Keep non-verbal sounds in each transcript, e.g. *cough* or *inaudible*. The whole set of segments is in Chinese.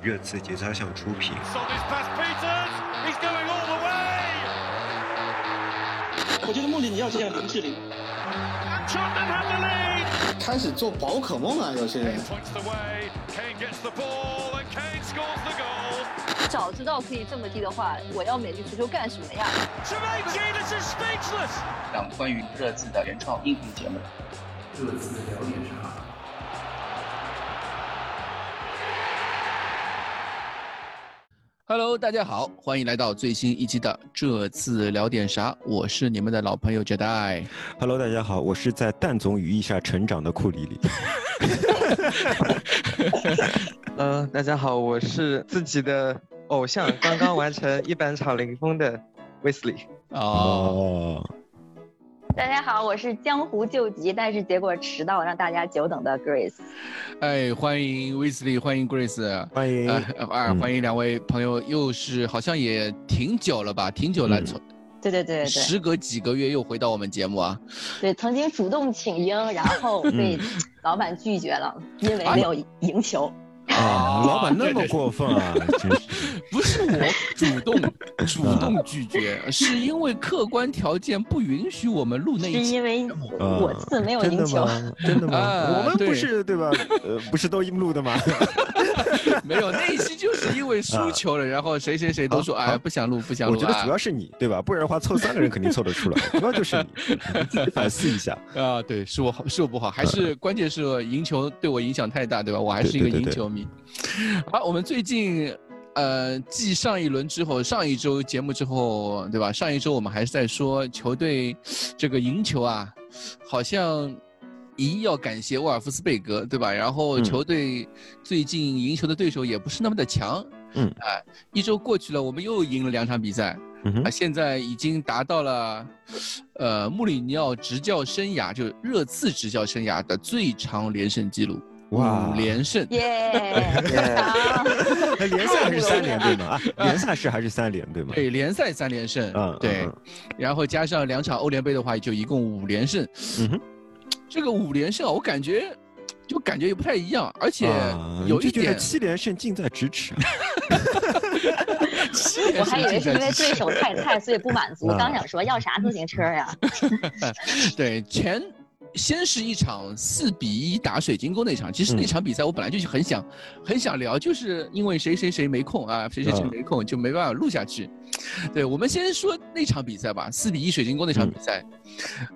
热刺节操项出品。我觉得穆里你要这样林志玲。开始做宝可梦啊，有些人。早知道可以这么低的话，我要美丽足球干什么呀？讲关于热刺的原创音频节目。热刺聊点啥？Hello，大家好，欢迎来到最新一期的这次聊点啥？我是你们的老朋友 Jedi。Hello，大家好，我是在蛋总羽翼下成长的库里里。*laughs* 呃，大家好，我是自己的。偶像刚刚完成一百场零封的 Wesley 哦，大家好，我是江湖救急，但是结果迟到让大家久等的 Grace。哎，欢迎 Wesley，欢迎 Grace，欢迎啊，欢迎两位朋友，又是好像也挺久了吧，挺久了，从对对对对，时隔几个月又回到我们节目啊。对，曾经主动请缨，然后被老板拒绝了，因为没有赢球。啊，老板那么过分啊！真是，*laughs* 不是我主动主动拒绝，是因为客观条件不允许我们录那一期。是因为我字没有赢球，真的吗？我们不是对吧？呃，不是都音录的吗？*laughs* 没有那一期就是因为输球了，然后谁谁谁都说哎不想录不想录。我觉得主要是你对吧？不然的话凑三个人肯定凑得出来，主要就是你反思一下 *laughs* 啊。对，是我好是我不好，还是关键是赢球对我影响太大对吧？我还是一个赢球迷。好，我们最近，呃，继上一轮之后，上一周节目之后，对吧？上一周我们还是在说球队这个赢球啊，好像一要感谢沃尔夫斯贝格，对吧？然后球队最近赢球的对手也不是那么的强，嗯，哎，一周过去了，我们又赢了两场比赛，啊，现在已经达到了，呃，穆里尼奥执教生涯，就热刺执教生涯的最长连胜记录。五连胜，耶！*laughs* 联赛还是三连对吗？啊，*laughs* 联赛是还是三连对吗？对，联赛三连胜，嗯，对，然后加上两场欧联杯的话，就一共五连胜。嗯哼，这个五连胜，我感觉 *tsk* 就感觉也不太一样，而且有一点七连胜近在咫尺。*laughs* 我还以为是因为对手太菜，所以不满足。刚想说要啥自行车呀？*laughs* 对，前。先是一场四比一打水晶宫那场，其实那场比赛我本来就是很想，很想聊，就是因为谁谁谁没空啊，谁谁谁没空就没办法录下去。对，我们先说那场比赛吧，四比一水晶宫那场比赛。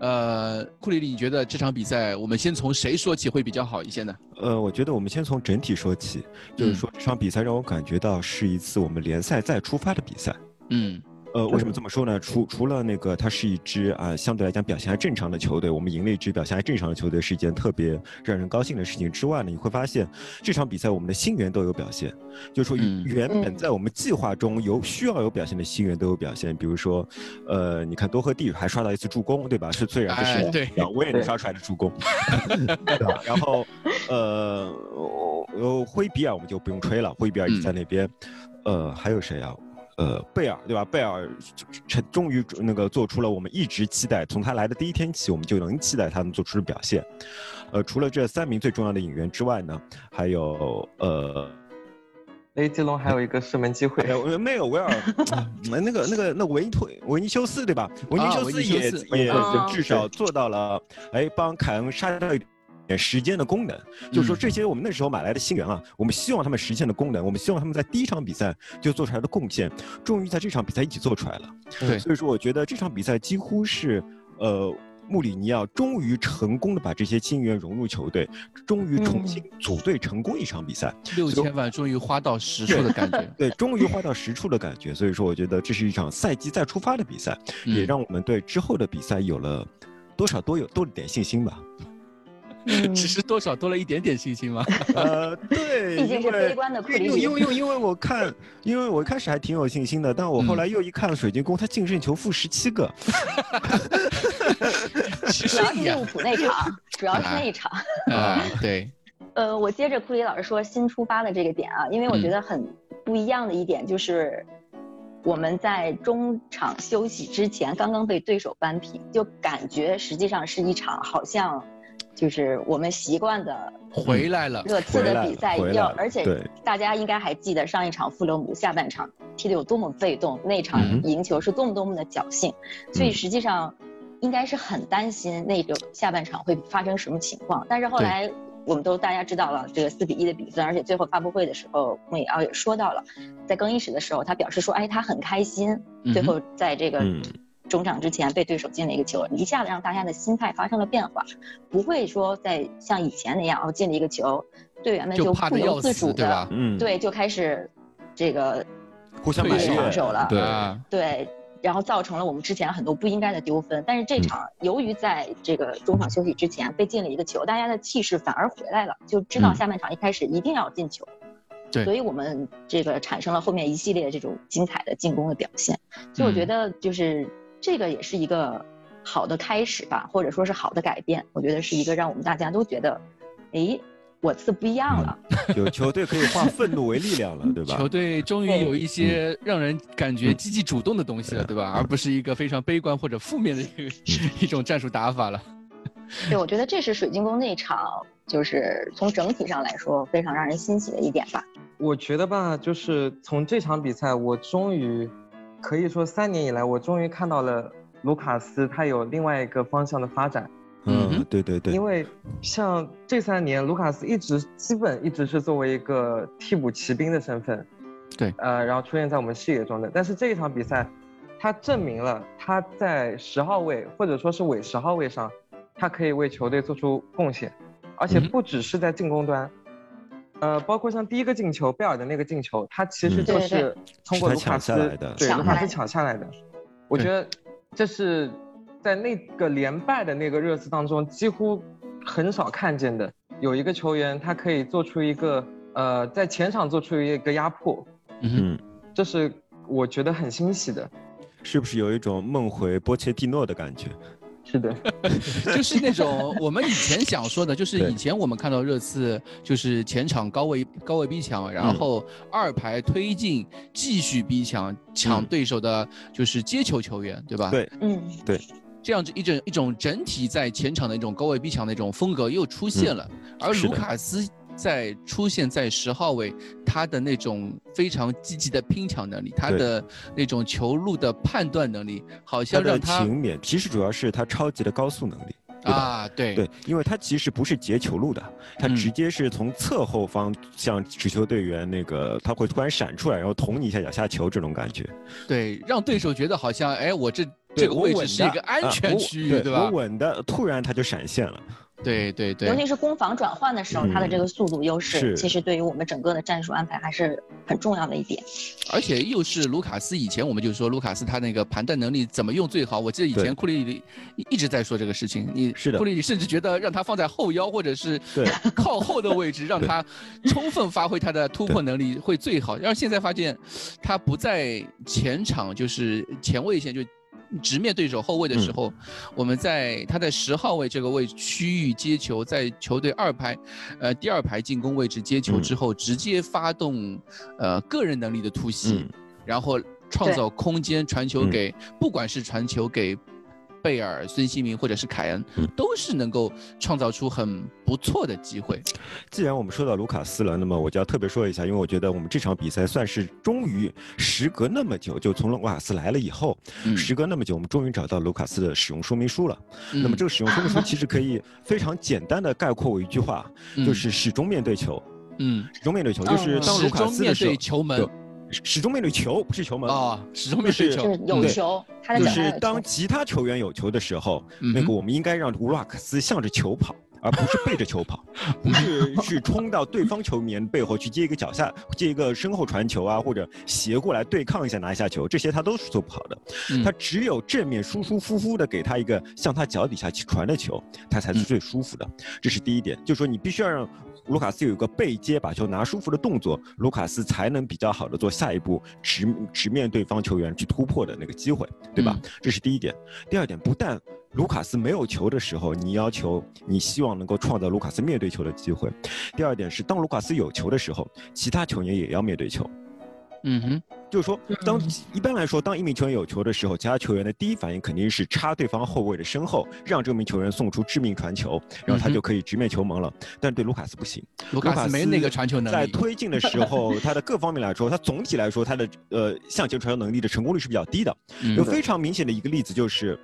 呃，库里里，你觉得这场比赛我们先从谁说起会比较好一些呢？呃，我觉得我们先从整体说起，就是说这场比赛让我感觉到是一次我们联赛再出发的比赛。嗯。呃，为什么这么说呢？除除了那个，它是一支啊，相对来讲表现还正常的球队，我们赢了一支表现还正常的球队，是一件特别让人高兴的事情。之外呢，你会发现这场比赛我们的新援都有表现，就是说原本在我们计划中有需要有表现的新援都有表现。比如说，呃，你看多赫蒂还刷到一次助攻，对吧？是虽然不是对，我也能刷出来的助攻，对吧？*laughs* 然后，呃，呃，灰比尔我们就不用吹了，灰比尔已经在那边。呃，还有谁啊？呃，贝尔对吧？贝尔成终于那个做出了我们一直期待，从他来的第一天起，我们就能期待他能做出的表现。呃，除了这三名最重要的演员之外呢，还有呃，雷吉隆还有一个射门机会。没有威尔，*laughs* 那个那个那维尼托维尼修斯对吧？维尼修斯也也至少做到了，哎，帮凯恩杀掉一点。时间的功能，就是说这些我们那时候买来的新人啊，我们希望他们实现的功能，我们希望他们在第一场比赛就做出来的贡献，终于在这场比赛一起做出来了。对，所以说我觉得这场比赛几乎是，呃，穆里尼奥终于成功的把这些新援融入球队，终于重新组队成功一场比赛，六千万终于花到实处的感觉。对，终于花到实处的感觉。所以说，我觉得这是一场赛季再出发的比赛，也让我们对之后的比赛有了多少多有多了点信心吧。只是多少多了一点点信心吗？*laughs* 呃，对，毕竟是悲观的库里。因为因为因为我看，因为我一开始还挺有信心的，但我后来又一看水晶宫，他净胜球负十七个。*laughs* 主要是利物浦那场，主要是那一场。啊，*laughs* 对。呃，我接着库里老师说新出发的这个点啊，因为我觉得很不一样的一点就是，我们在中场休息之前刚刚被对手扳平，就感觉实际上是一场好像。就是我们习惯的回来了，热刺的比赛要，而且大家应该还记得上一场富勒姆下半场踢得有多么被动，那场赢球是多么多么的侥幸，所以实际上应该是很担心那个下半场会发生什么情况。但是后来我们都大家知道了这个四比一的比分，而且最后发布会的时候，穆里奥也说到了，在更衣室的时候，他表示说，哎，他很开心，最后在这个。中场之前被对手进了一个球，一下子让大家的心态发生了变化，不会说在像以前那样，哦进了一个球，队员们就不由自主的，嗯，对，就开始这个互相埋防守了，对对，然后造成了我们之前很多不应该的丢分。但是这场由于在这个中场休息之前被进了一个球，大家的气势反而回来了，就知道下半场一开始一定要进球，对，所以我们这个产生了后面一系列这种精彩的进攻的表现。所以我觉得就是。这个也是一个好的开始吧，或者说是好的改变。我觉得是一个让我们大家都觉得，哎，我次不一样了。有球队可以化愤怒为力量了，对吧？球队终于有一些让人感觉积极主动的东西了，对吧？而不是一个非常悲观或者负面的一个 *laughs* 一种战术打法了。*laughs* 对，我觉得这是水晶宫那场，就是从整体上来说非常让人欣喜的一点吧。我觉得吧，就是从这场比赛，我终于。可以说，三年以来，我终于看到了卢卡斯他有另外一个方向的发展。嗯，对对对。因为像这三年，卢卡斯一直基本一直是作为一个替补骑兵的身份，对，呃，然后出现在我们视野中的。但是这一场比赛，他证明了他在十号位或者说是伪十号位上，他可以为球队做出贡献，而且不只是在进攻端。呃，包括像第一个进球，贝尔的那个进球，他其实就是通过卢卡斯对卢卡斯抢下来的。我觉得这是在那个连败的那个热刺当中几乎很少看见的，有一个球员他可以做出一个呃在前场做出一个压迫，嗯，这是我觉得很欣喜的。是不是有一种梦回波切蒂诺的感觉？是的，*laughs* 就是那种我们以前想说的，就是以前我们看到热刺就是前场高位高位逼抢，然后二排推进继续逼抢抢对手的，就是接球球员，对吧？对，嗯，对，这样子一种一种整体在前场的一种高位逼抢的一种风格又出现了，而卢卡斯。在出现在十号位，他的那种非常积极的拼抢能力，他的那种球路的判断能力，好像让他勤勉。其实主要是他超级的高速能力啊，对对，因为他其实不是截球路的，他直接是从侧后方向持球队员那个，他会突然闪出来，然后捅你一下脚下球这种感觉。对，让对手觉得好像哎，我这这个位置是一个安全区域，对吧？我稳的，突然他就闪现了。对对对，尤其是攻防转换的时候，他的这个速度优势，其实对于我们整个的战术安排还是很重要的一点。而且又是卢卡斯，以前我们就说卢卡斯他那个盘带能力怎么用最好。我记得以前库里里一直在说这个事情，你是的，库里里甚至觉得让他放在后腰或者是 *laughs* 靠后的位置，让他充分发挥他的突破能力会最好。然后现在发现他不在前场，就是前卫线就。直面对手后卫的时候，我们在他在十号位这个位区域接球，在球队二排，呃第二排进攻位置接球之后，直接发动呃个人能力的突袭，然后创造空间传球给，不管是传球给。贝尔、孙兴民或者是凯恩，都是能够创造出很不错的机会。既然我们说到卢卡斯了，那么我就要特别说一下，因为我觉得我们这场比赛算是终于时隔那么久，就从卢卡斯来了以后，时隔那么久，我们终于找到卢卡斯的使用说明书了。那么这个使用说明书其实可以非常简单的概括为一句话，就是始终面对球。嗯，始终面对球，就是当卢卡斯面对球门。始终面对球，不是球门。啊！始终面对球，有球，就是当其他球员有球的时候，那个我们应该让乌拉克斯向着球跑，而不是背着球跑，*laughs* 不是去冲到对方球员背后去接一个脚下接一个身后传球啊，或者斜过来对抗一下拿一下球，这些他都是做不好的。他只有正面舒舒服服的给他一个向他脚底下去传的球，他才是最舒服的。这是第一点，就是说你必须要让。卢卡斯有一个背接把球拿舒服的动作，卢卡斯才能比较好的做下一步直直面对方球员去突破的那个机会，对吧？这是第一点。第二点，不但卢卡斯没有球的时候，你要求你希望能够创造卢卡斯面对球的机会。第二点是，当卢卡斯有球的时候，其他球员也要面对球。嗯哼，就是说，当一般来说，当一名球员有球的时候，其他球员的第一反应肯定是插对方后卫的身后，让这名球员送出致命传球，然后他就可以直面球门了。但对卢卡斯不行，卢卡斯没那个传球能力。在推进的时候，他的各方面来说，他总体来说，他的呃向前传球能力的成功率是比较低的。有非常明显的一个例子就是。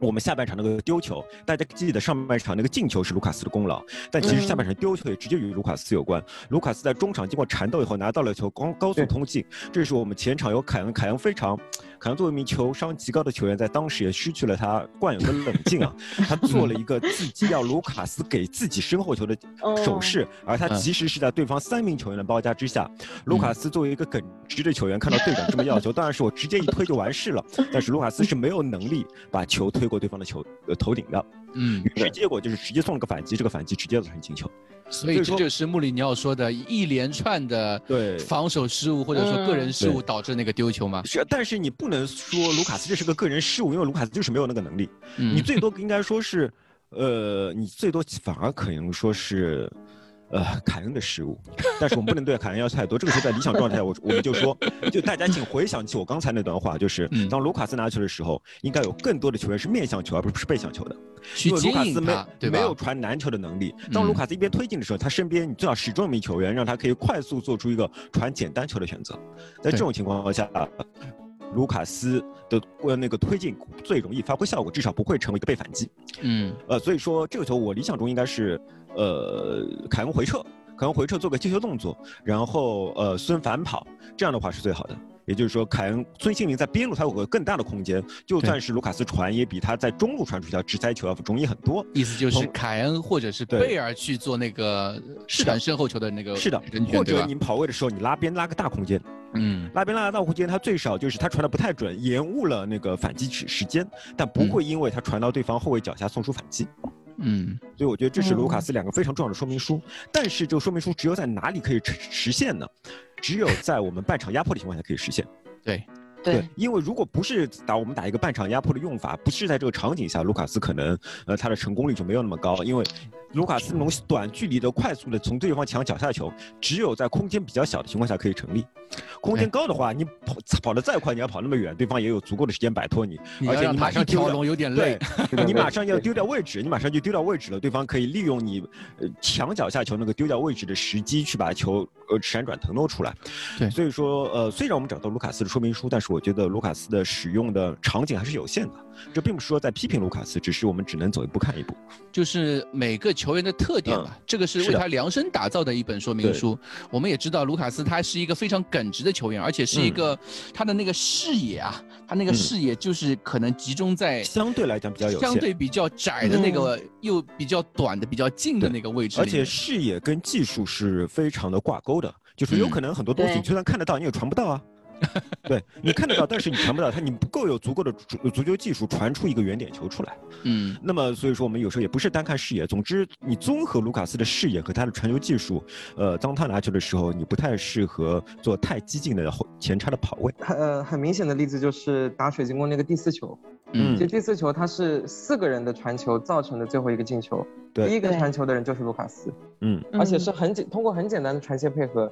我们下半场那个丢球，大家记得上半场那个进球是卢卡斯的功劳，但其实下半场丢球也直接与卢卡斯有关。卢卡斯在中场经过缠斗以后拿到了球，高高速通进。这是我们前场有凯恩，凯恩非常，凯恩作为一名球商极高的球员，在当时也失去了他惯有的冷静啊。*laughs* 他做了一个自己要卢卡斯给自己身后球的手势，而他其实是在对方三名球员的包夹之下。卢卡斯作为一个耿直的球员，看到队长这么要求，当然是我直接一推就完事了。但是卢卡斯是没有能力把球推。过对方的球呃头顶的，嗯，于是结果就是直接送了个反击，这个反击直接造成进球，所以这就是穆里尼奥说的一连串的对。防守失误或者说个人失误导致那个丢球吗？是，但是你不能说卢卡斯这是个个人失误，因为卢卡斯就是没有那个能力，你最多应该说是，呃，你最多反而可能说是。呃，凯恩的失误，但是我们不能对凯恩要求太多。这个时候在理想状态，我我们就说，就大家请回想起我刚才那段话，就是当卢卡斯拿球的时候，应该有更多的球员是面向球，而不是背向球的，因为卢卡斯没没有传难球的能力。当卢卡斯一边推进的时候，他身边你最好始终一名球员，让他可以快速做出一个传简单球的选择。在这种情况下，卢卡斯的呃那个推进最容易发挥效果，至少不会成为一个被反击。嗯，呃，所以说这个球我理想中应该是。呃，凯恩回撤，凯恩回撤做个接球动作，然后呃孙反跑，这样的话是最好的。也就是说，凯恩孙兴民在边路他有个更大的空间，就算是卢卡斯传，也比他在中路传出去要直塞球要容易很多。意思就是凯恩或者是贝尔去做那个传身后球的那个是的，或者你跑位的时候你拉边拉个大空间，嗯，拉边拉个大空间，他最少就是他传的不太准，延误了那个反击时时间，但不会因为他传到对方后卫脚下送出反击。嗯，所以我觉得这是卢卡斯两个非常重要的说明书。但是这个说明书只有在哪里可以实现呢？只有在我们半场压迫的情况下可以实现。对。对，因为如果不是打我们打一个半场压迫的用法，不是在这个场景下，卢卡斯可能呃他的成功率就没有那么高。因为卢卡斯那种短距离的快速的从对方墙脚下球，只有在空间比较小的情况下可以成立。空间高的话，你跑跑得再快，你要跑那么远，对方也有足够的时间摆脱你。而且你马上跳龙有点累，*laughs* 你马上要丢掉位置，你马上就丢掉位置了。对方可以利用你呃抢脚下球那个丢掉位置的时机去把球呃闪转腾挪出来。对，所以说呃虽然我们找到卢卡斯的说明书，但是我觉得卢卡斯的使用的场景还是有限的。这并不是说在批评卢卡斯，只是我们只能走一步看一步。就是每个球员的特点吧，这个是为他量身打造的一本说明书。我们也知道卢卡斯他是一个非常耿直的球员，而且是一个他的那个视野啊，他那个视野就是可能集中在相对来讲比较有相对比较窄的那个又比较短的比较近的那个位置。而且视野跟技术是非常的挂钩的，就是有可能很多东西你就算看得到，你也传不到啊。*laughs* 对你看得到，但是你传不到他，你不够有足够的足足球技术传出一个圆点球出来。嗯，那么所以说我们有时候也不是单看视野，总之你综合卢卡斯的视野和他的传球技术，呃，当他拿球的时候，你不太适合做太激进的后前插的跑位。呃，很明显的例子就是打水晶宫那个第四球，嗯，其实第四球他是四个人的传球造成的最后一个进球，对，第一个传球的人就是卢卡斯，嗯，而且是很简通过很简单的传线配合。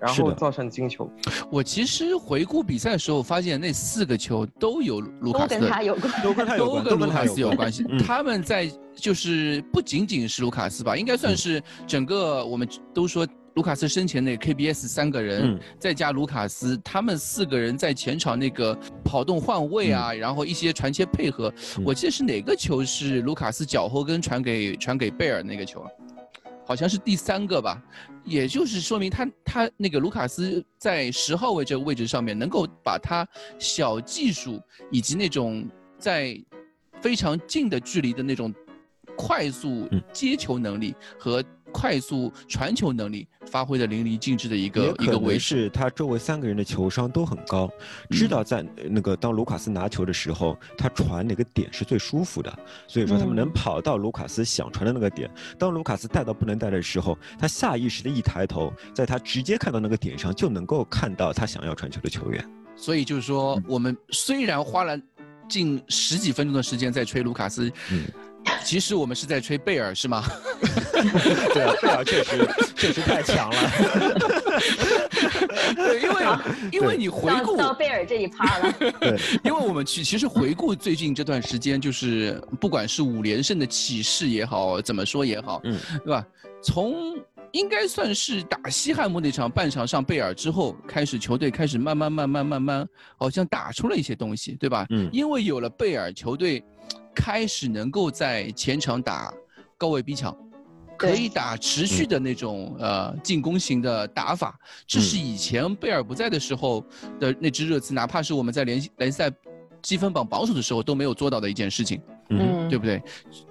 然后造成金球。我其实回顾比赛的时候，发现那四个球都有卢卡斯，都跟他有关，都跟他有关，都跟卢卡斯有关系。他们在就是不仅仅是卢卡斯吧，应该算是整个我们都说卢卡斯生前那 KBS 三个人，再加卢卡斯，他们四个人在前场那个跑动换位啊，然后一些传切配合。我记得是哪个球是卢卡斯脚后跟传给传给贝尔那个球啊？好像是第三个吧，也就是说明他他那个卢卡斯在十号位这个位置上面，能够把他小技术以及那种在非常近的距离的那种快速接球能力和。快速传球能力发挥的淋漓尽致的一个一个位置，他周围三个人的球商都很高，知道在那个当卢卡斯拿球的时候，他传哪个点是最舒服的，所以说他们能跑到卢卡斯想传的那个点。当卢卡斯带到不能带的时候，他下意识的一抬头，在他直接看到那个点上，就能够看到他想要传球的球员。所以就是说，我们虽然花了近十几分钟的时间在吹卢卡斯。其实我们是在吹贝尔，是吗？*laughs* *laughs* 对啊，贝尔确实确实太强了。*laughs* 对，因为 *laughs* 因为你回顾到贝尔这一趴了，对，因为我们去其实回顾最近这段时间，就是不管是五连胜的起势也好，怎么说也好，嗯，对吧？从应该算是打西汉姆那场半场上贝尔之后，开始球队开始慢慢慢慢慢慢，好像打出了一些东西，对吧？嗯因为有了贝尔，球队开始能够在前场打高位逼抢。可以打持续的那种、呃进攻型的打法，这是以前贝尔不在的时候的那支热刺，哪怕是我们在联联赛积分榜榜首的时候都没有做到的一件事情。嗯，对不对？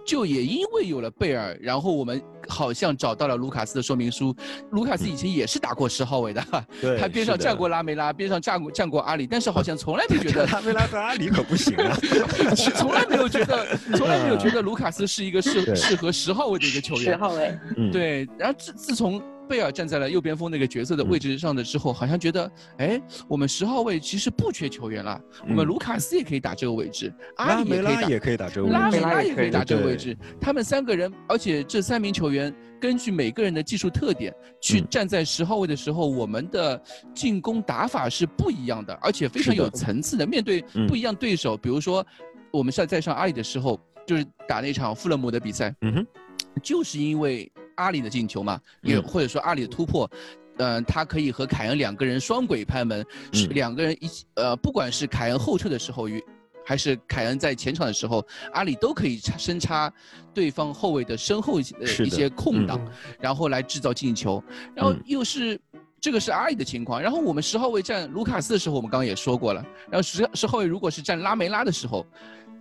就也因为有了贝尔，然后我们好像找到了卢卡斯的说明书。卢卡斯以前也是打过十号位的，对，他边上站过拉梅拉，边上站过站过阿里，但是好像从来没觉得 *laughs* 拉梅拉和阿里可不行啊，*laughs* 从来没有觉得，从来没有觉得卢卡斯是一个适适合十号位的一个球员。十号位，嗯，对，然后自自从贝尔站在了右边锋那个角色的位置上的之后，好像觉得，哎，我们十号位其实不缺球员了，我们嗯。卢卡斯也可以打这个位置，阿里也可以打。拉也可以打这个位置拉梅拉也可以打这个位置，他们三个人，而且这三名球员根据每个人的技术特点去嗯。站在十号位的时候，我们的进攻打法是不一样的，而且非常有层次的。面对嗯。不一样对手，比如说我们在在上阿里的时候，就是打那场富勒姆的比赛，嗯哼，就是因为阿里的进球嘛，也嗯或者说阿里的突破。嗯、他可以和凯恩两个人双轨拍门，是嗯两个人一起，呃，不管是凯恩后撤的时候与还是凯恩在前场的时候，阿里都可以插深插对方后卫的身后一些一些空档，嗯然后来制造进球，然后嗯又是。这个是阿里的情况，然后我们十号位站卢卡斯的时候，我们刚刚也说过了。然后十十号位如果是站拉梅拉的时候，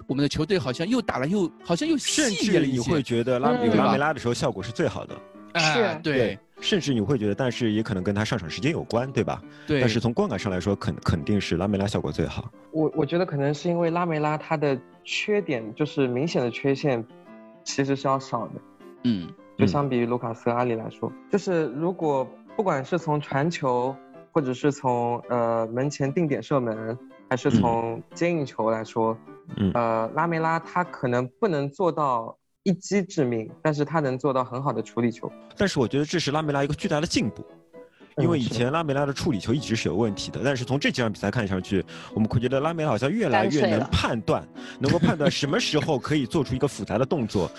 我们的球队好像又打了又好像又甚细了一些至你会觉得拉嗯有拉梅拉的时候效果是最好的，哎是对甚至你会觉得，但是也可能跟他上场时间有关，对吧？对，但是从观感上来说，肯肯定是拉梅拉效果最好。我我觉得可能是因为拉梅拉他的缺点就是明显的缺陷，其实是要少的，嗯就嗯相比于卢卡斯阿里来说，就是如果不管是从传球，或者是从呃门前定点射门，还是从接应球来说，嗯呃拉梅拉他可能不能做到一击致命，但是他能做到很好的处理球。但是我觉得这是拉梅拉一个巨大的进步，因为以前拉梅拉的处理球一直是有问题的，但是从这几场比赛看上去，我们会觉得拉梅拉好像越来越能判断，能够判断什么时候可以做出一个复杂的动作，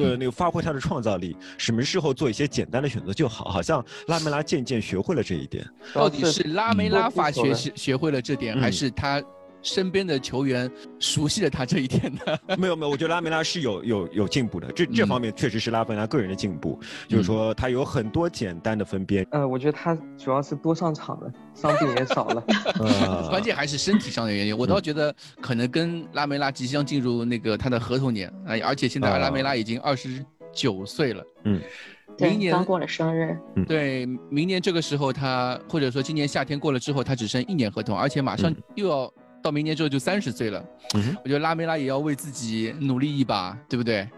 呃，*laughs* 那个发挥他的创造力，什么时候做一些简单的选择就好，好像拉梅拉渐渐学会了这一点。到底是拉梅拉法学嗯学学会了这点，还嗯是他身边的球员熟悉了他这一点呢？*laughs* 没有没有，我觉得拉梅拉是有有有进步的，这这嗯。方面确实是拉梅拉个人的进步，就是说他有很多简单的分边，呃，我觉得他主要是多上场了，*laughs* 伤病也少了。*laughs* 呃。关键还是身体上的原因。我嗯倒觉得可能跟拉梅拉即将进入那个他的合同年，哎，而且现在啊拉梅拉已经二十九岁了，嗯，明对，年刚过了生日，对，明年这个时候他或者说今年夏天过了之后，他只剩一年合同，而且马上嗯。又要到明年之后就三十岁了。嗯我觉得拉梅拉也要为自己努力一把，对不对？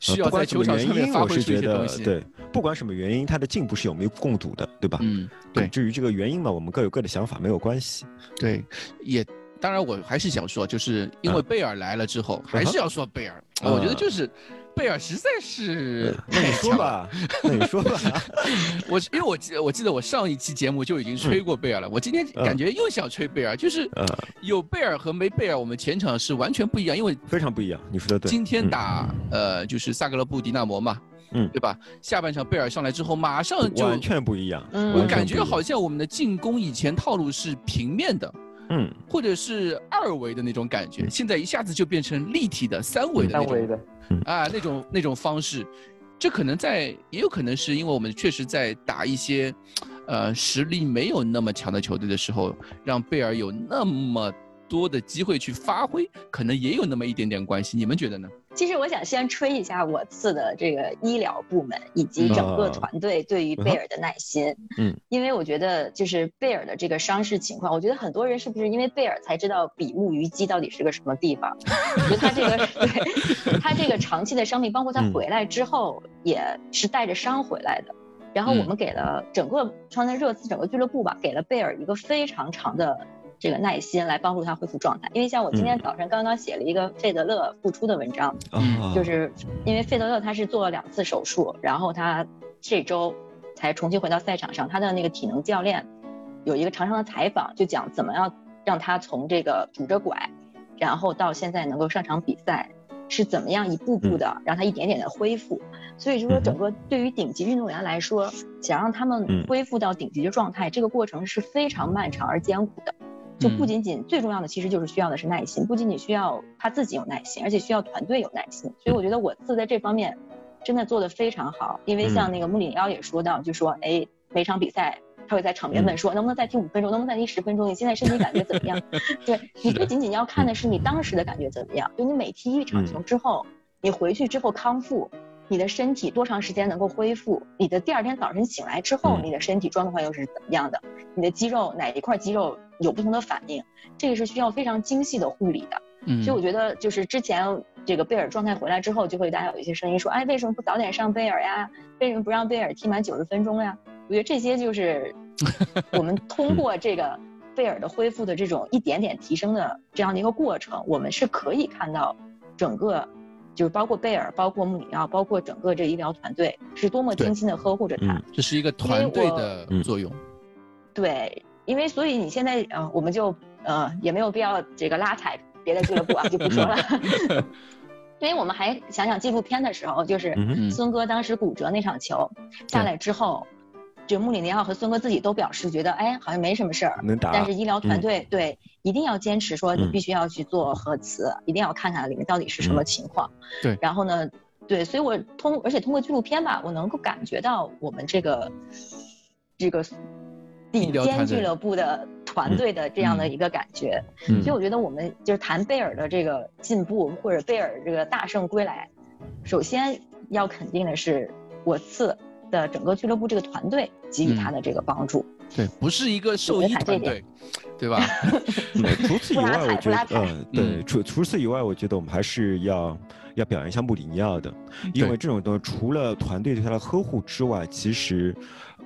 需呃要在球场上面发挥出一些东西。，对，不管什么原因，他的进步是有目共睹的，对吧？嗯，对至于这个原因嘛，我们各有各的想法，没有关系。对，也当然我还是想说，就是因为啊贝尔来了之后，还是要说贝尔。啊我觉得就是贝尔实在是那你。说吧，那你说吧。*laughs* *laughs* 我因为我记我记得我上一期节目就已经吹过贝尔了，我今天嗯感觉又想吹贝尔，就是呃，有贝尔和没贝尔，我们前场是完全不一样，因为非常不一样，你说的对。今天嗯打、呃就是萨格勒布迪纳摩嘛，嗯对吧？下半场贝尔上来之后，马上就完全不一样。嗯我感觉好像我们的进攻以前套路是平面的，嗯，或者是二维的那种感觉，现在一下子就变成立体的三维的那种三维的，啊那种那种方式，这可能在也有可能是因为我们确实在打一些，呃实力没有那么强的球队的时候，让贝尔有那么多的机会去发挥，可能也有那么一点点关系。你们觉得呢？其实我想先吹一下我次的这个医疗部门以及整个啊团队对于贝尔的耐心。嗯，因为我觉得就是贝尔的这个伤势情况，我觉得很多人是不是因为贝尔才知道比目鱼肌到底是个什么地方？*laughs* 我觉得他这个 *laughs* 对他这个长期的伤病，包括他嗯回来之后也是带着伤回来的。然后我们给了整个川南热刺整个俱乐部吧，给了贝尔一个非常长的这个耐心来帮助他恢复状态。因为像我今天嗯早上刚刚写了一个费德勒复出的文章，嗯，就是因为费德勒他是做了两次手术，然后他这周才重新回到赛场上，他的那个体能教练有一个长长的采访，就讲怎么样让他从这个拄着拐，然后到现在能够上场比赛，是怎么样一步步的让他一点点的恢复。所以就说整个对于顶级运动员来说，想让他们恢复到顶级的状态，这个过程是非常漫长而艰苦的。就不仅仅最重要的，其实就是需要的是耐心，不仅仅需要他自己有耐心，而且需要团队有耐心。所以我觉得我自在这方面真的做得非常好。因为像那个穆里尼奥也说到，就说哎，每场比赛他会在场边问说，能不能再踢五分钟，能不能再踢十分钟？你现在身体感觉怎么样？*laughs* 对你不仅仅要看的是你当时的感觉怎么样，就你每踢一场球之后，你回去之后康复。你的身体多长时间能够恢复？你的第二天早晨醒来之后，你的身体状况又是怎么样的？你的肌肉哪一块肌肉有不同的反应？这个是需要非常精细的护理的。嗯，所以我觉得就是之前这个贝尔状态回来之后，就会大家有一些声音说，哎，为什么不早点上贝尔呀？为什么不让贝尔踢满九十分钟呀？我觉得这些就是 *laughs* 我们通过这个贝尔的恢复的这种一点点提升的这样的一个过程，我们是可以看到整个。就是包括贝尔，包括穆里奥，包括整个这医疗团队是多么精心的呵护着他。这是一个团队的作用。对，因为所以你现在呃，我们就呃也没有必要这个拉踩别的俱乐部啊，就不说了。*laughs* 因为我们还想想纪录片的时候，就是孙哥当时骨折那场球下来之后。就穆里尼奥和孙哥自己都表示觉得，哎，好像没什么事儿，能打。但是医疗团队对一定要坚持说，你必须要去做核磁，一定要看看里面到底是什么情况。对。然后呢，对，所以我通，而且通过纪录片吧，我能够感觉到我们这个这个顶尖俱乐部的团队的这样的一个感觉。所以我觉得我们就是谈贝尔的这个进步，或者贝尔这个大胜归来，首先要肯定的是我次。的整个俱乐部这个团队给予他的这个帮助，对，不是一个兽医团队，对吧？*laughs* 除此以外，我觉得，嗯，对，除除此以外，我觉得我们还是要要表扬一下穆里尼奥的，因为这种东西除了团队对他的呵护之外，其实，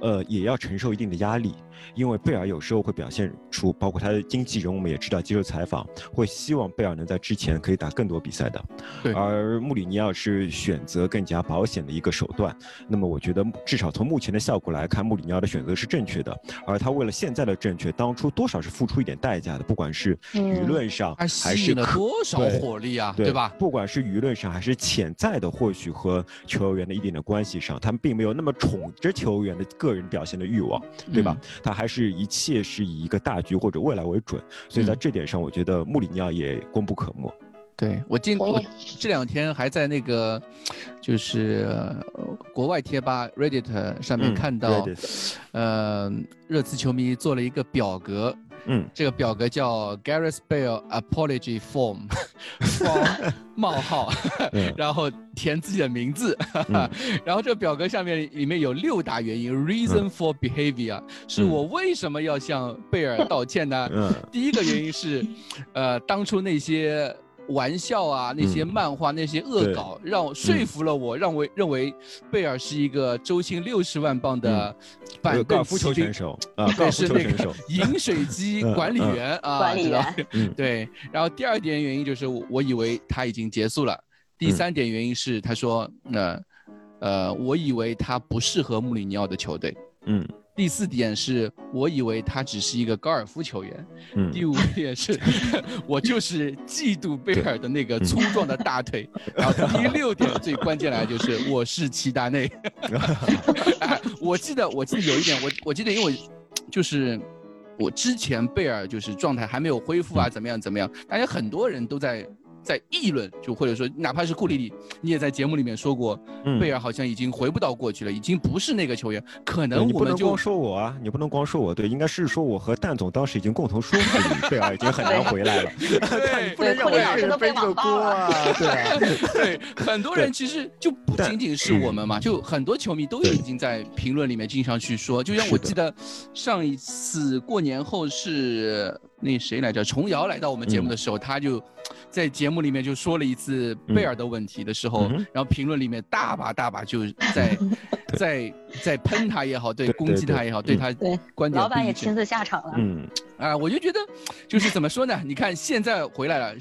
呃，也要承受一定的压力。因为贝尔有时候会表现出，包括他的经纪人，我们也知道接受采访，会希望贝尔能在之前可以打更多比赛的。对。而穆里尼奥是选择更加保险的一个手段。那么我觉得，至少从目前的效果来看，穆里尼奥的选择是正确的。而他为了现在的正确，当初多少是付出一点代价的，不管是舆论上还是多少火力啊，对吧？不管是舆论上还是潜在的，或许和球员的一点点关系上，他们并没有那么宠着球员的个人表现的欲望，对吧？他。还是一切是以一个大局或者未来为准，所以在这点上，我觉得穆里尼奥也功不可没。对我今我这两天还在那个就是国外贴吧 Reddit 上面看到，呃，热刺球迷做了一个表格。嗯，这个表格叫 Gareth Bale Apology Form，*laughs* 冒号，*laughs* 然后填自己的名字，*laughs* 然后这个表格下面里面有六大原因，Reason for Behavior，是我为什么要向贝尔道歉呢？嗯，第一个原因是，呃，当初那些。玩笑啊，那些漫画，那些恶搞，让我说服了我，让我认为贝尔是一个周薪六十万镑的板凳球选手啊，是那个 *laughs* 饮水机管理员啊，管理员。对，然后第二点原因就是我以为他已经结束了，第三点原因是他说，那呃，我以为他不适合穆里尼奥的球队。嗯。第四点是我以为他只是一个高尔夫球员，嗯，第五点是，*laughs* 我就是嫉妒贝尔的那个粗壮的大腿，然后第六点最关键来就是我是齐达内，*laughs* 我记得我记得有一点我我记得因为就是我之前贝尔就是状态还没有恢复啊怎么样怎么样，大家很多人都在。在议论，就或者说，哪怕是库里里，你也在节目里面说过，贝尔好像已经回不到过去了，已经不是那个球员。可能我们就光说我啊，你不能光说我，对，应该是说我和蛋总当时已经共同说过，*laughs* 贝尔已经很难回来了。对，*laughs* 不能让我一个人背这个锅啊。对，对，很多人其实就不仅仅是我们嘛，就很多球迷都已经在评论里面经常去说，就像我记得上一次过年后是。那谁来着？琼瑶来到我们节目的时候，他就在节目里面就说了一次贝尔的问题的时候，然后评论里面大把大把就在 *laughs* 在在喷他也好，对对攻击他也好，对他对观点老板也亲自下场了。嗯，啊，我就觉得，就是怎么说呢？你看现在回来了，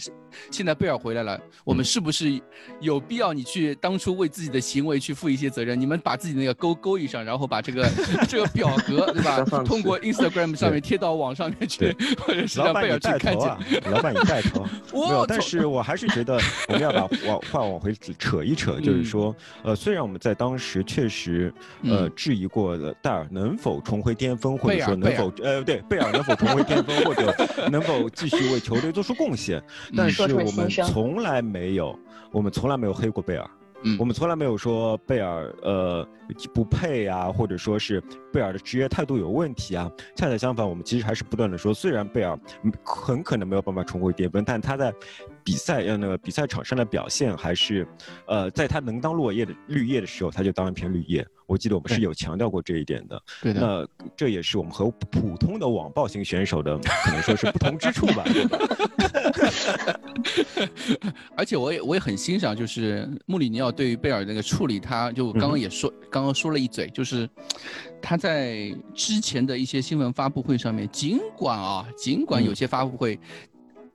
现在贝尔回来了，我们是不是有必要你去当初为自己的行为去负一些责任？你们把自己那个勾勾一上，然后把这个 *laughs* 这个表格，对吧通过 Instagram 上面贴到网上面去，或者是老板你让贝尔去看见带头啊。，老板你带头。*laughs* 没有，但是我还是觉得 *laughs* 我们要把往话往回扯一扯，就是嗯说，呃，虽然我们在当时确实，呃，嗯质疑过的戴尔能否重回巅峰，或者说能否，呃，对，贝尔能否重回巅峰，或者 *laughs* 能否继续为球队做出贡献，*laughs* 但嗯是我们从来没有，我们从来没有黑过贝尔。嗯我们从来没有说贝尔呃不配啊，或者说是贝尔的职业态度有问题啊。恰恰相反，我们其实还是不断的说，虽然贝尔嗯很可能没有办法重回巅峰，但他在比赛呃那个比赛场上的表现还是，呃，在他能当落叶的绿叶的时候，他就当一片绿叶。我记得我们是有强调过这一点的。对的，那这也是我们和普通的网暴型选手的可能说是不同之处吧，对吧？*laughs* 而且我也我也很欣赏，就是穆里尼奥对于贝尔那个处理，他就刚刚也说，刚刚说了一嘴，就是他在之前的一些新闻发布会上面，尽管啊，尽管有些发布会。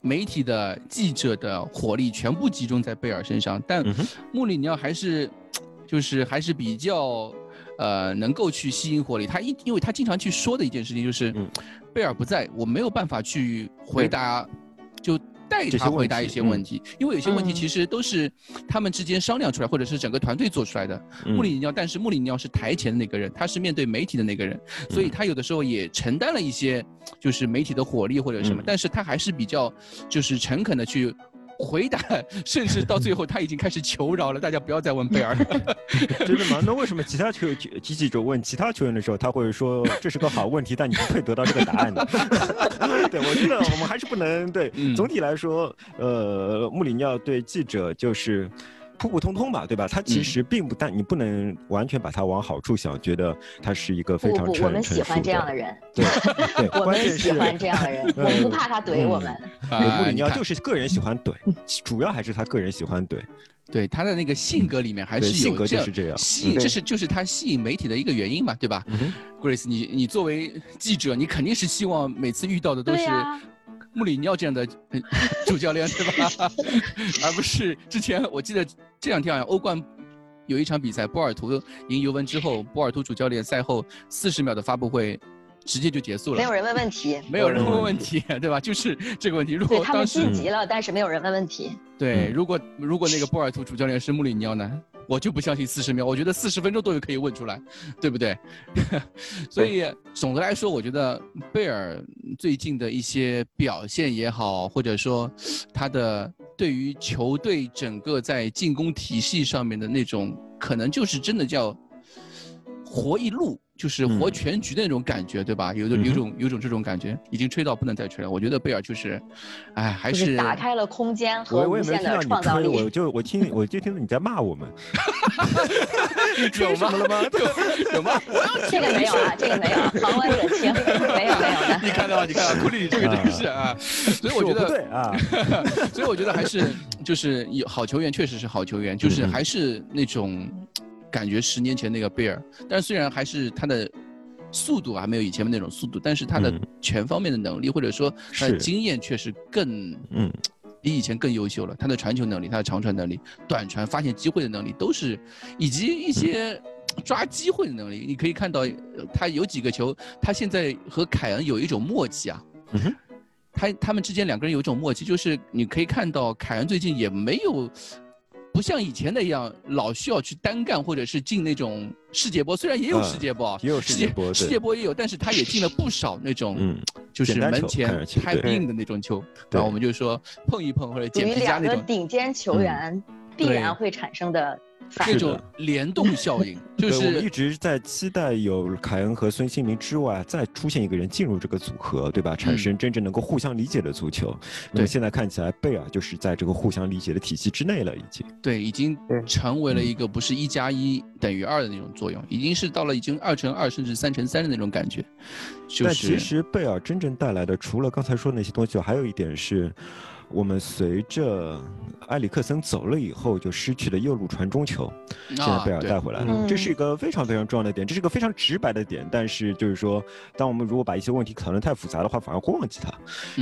媒体的记者的火力全部集中在贝尔身上，但穆里尼奥还是，就是还是比较，呃，能够去吸引火力。他一，因为他经常去说的一件事情就是，嗯贝尔不在，我没有办法去回答，就带这些问他回答一些问题，因为有些问题嗯其实都是他们之间商量出来，或者是整个团队做出来的。嗯穆里尼奥，但是穆里尼奥是台前的那个人，他是面对媒体的那个人，所嗯以他有的时候也承担了一些就是媒体的火力或者什么，嗯但是他还是比较就是诚恳的去。回答，*laughs* 甚至到最后他已经开始求饶了，大家不要再问贝尔。*laughs* 真的吗？那为什么其他球记记者问其他球员的时候，他会说 *laughs* 这是个好问题，但你不会得到这个答案呢？对，我觉得我们还是不能对。嗯总体来说，呃，穆里尼奥对记者就是。普普通通吧，对吧？他其嗯实并不但你不能完全把他往好处想，觉得他是一个非常我们喜欢这样的的。人，对对，*laughs* 我们喜欢这样的人，*laughs* 我们不怕他怼我们。对啊穆里尼奥你要就是个人喜欢怼，主要还是他个人喜欢怼。对他的那个性格里面还是对性格有这样就是这样吸引，嗯这是就是他吸引媒体的一个原因嘛，对吧嗯？Grace，你你作为记者，你肯定是希望每次遇到的都是穆里尼奥这样的呃 *laughs* 主教练，对吧？*laughs* 而不是之前我记得这两天好像欧冠有一场比赛，波尔图赢尤文之后，波尔图主教练赛后四十秒的发布会直接就结束了，没有人问问题，没有人问问题，对吧？就是这个问题。如果他们果当时晋级了，但是没有人问问题。对，嗯如果如果那个波尔图主教练是穆里尼奥呢，我就不相信四十秒，我觉得四十分钟都有可以问出来，对不对？*laughs* 所以总的来说，我觉得贝尔最近的一些表现也好，或者说他的对于球队整个在进攻体系上面的那种，可能就是真的叫活一路。就是活嗯全局的那种感觉，对吧？有的有种有种这种感觉，已经吹到不能再吹了。我觉得贝尔就是，哎，还就是打开了空间和无限的创造力我。就我听我就听到你在骂我们。有吗？了吗？有吗？*laughs* 这个没有啊，这个没有啊，*laughs* 旁观者清，没有没有的。*laughs* 你看到吗？你看到库里这个这个是啊，所以我觉得，对啊，所以我觉得还是就是有好球员，确实是好球员，就是还是那种感觉十年前那个贝尔，但是虽然还是他的。速度还没有以前那种速度，但是他的嗯全方面的能力，或者说他的经验，确实更嗯，比以前更优秀了。他的传球能力、他的长传能力、短传发现机会的能力，都是以及一些 *tsk* 抓机会的能力。你可以看到，呃他有几个球，他现在和凯恩有一种默契啊。嗯他他们之间两个人有一种默契，就是你可以看到凯恩最近也没有。不像以前那样老需要去单干，或者是进那种世界波，虽然也有嗯世界波，也有世世界波世界波也有，但是他也进了不少那种，嗯，就是门前拍硬的那种球，对。然后我们就说碰一碰或者捡皮夹两个那种顶尖球员必然会产生的反应。那种联动效应，*laughs* 就是，我们一直在期待有凯恩和孙兴民之外，再出现一个人进入这个组合，对吧？产生真正能够互相理解的足球。那现在看起来，贝尔就是在这个互相理解的体系之内了，已经。对，已经成为了一个不是一加一等于二的那种作用，已经是到了已经二乘二甚至三乘三的那种感觉，就但其实贝尔真正带来的，除了刚才说的那些东西，还有一点是。我们随着埃里克森走了以后，就失去了右路传中球，现在贝尔带回来了，这是一个非常非常重要的点，这是个非常直白的点。但是就是说，当我们如果把一些问题讨论太复杂的话，反而会忘记它。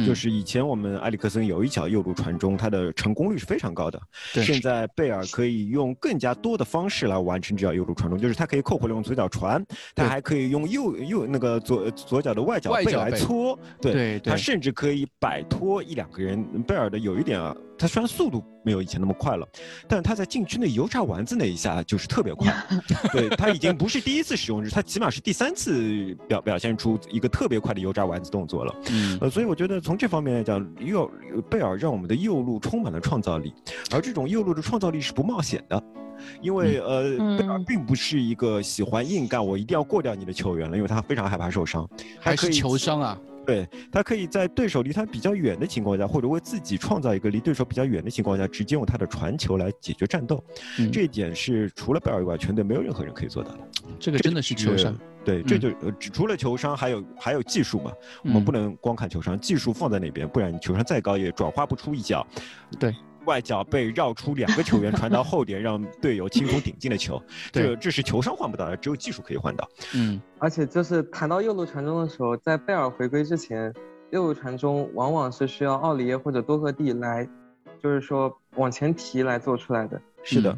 就是以前我们埃里克森有一脚右路传中，他的成功率是非常高的。现在贝尔可以用更加多的方式来完成这脚右路传中，就是他可以扣回来用左脚传，他还可以用右右那个左左脚的外脚背来搓。对，他甚至可以摆脱一两个人。贝尔的有一点啊。他虽然速度没有以前那么快了，但是他在禁区内油炸丸子那一下就是特别快。*laughs* 对他已经不是第一次使用，他起码是第三次表表现出一个特别快的油炸丸子动作了。嗯，呃，所以我觉得从这方面来讲，右贝尔让我们的右路充满了创造力，而这种右路的创造力是不冒险的，因为呃，贝尔并不是一个喜欢硬干，我一定要过掉你的球员了，因为他非常害怕受伤，还是球商啊。对他可以在对手离他比较远的情况下，或者为自己创造一个离对手比较远的情况下，直接用他的传球来解决战斗。这一点是除了贝尔以外，全队没有任何人可以做到的。这个真的是球商。对，这就呃除了球商，还有还有技术嘛。我们不能光看球商，技术放在那边，不然你球商再高也转化不出一脚。对。外脚被绕出两个球员传到后点，让队友轻松顶进的球。*laughs* 这这是球商换不到的，只有技术可以换到。嗯，而且就是谈到右路传中的时候，在贝尔回归之前，右路传中往往是需要奥里耶或者多赫蒂来，就是说往前提来做出来的。是的，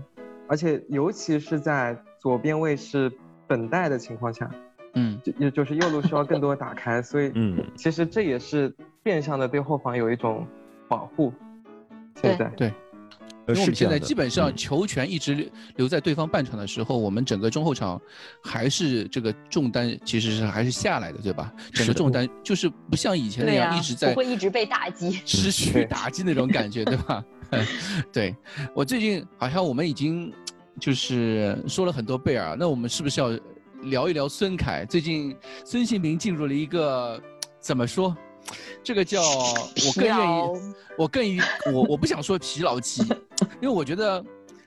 而且尤其是在左边卫是本代的情况下，嗯，就就是右路需要更多打开，所以嗯，其实这也是变相的对后防有一种保护。对对，因为我们现在基本上球权一直留在对方半场的时候，我们整个中后场还是这个重担其实是还是下来的，对吧？整个重担就是不像以前那样一直在不会一直被打击，持续打击那种感觉，对吧？*laughs* 对我最近好像我们已经就是说了很多贝尔，那我们是不是要聊一聊孙凯？最近孙兴民进入了一个怎么说？这个叫 *laughs* 我更愿意，我更愿我我不想说疲劳期，*laughs* 因为我觉得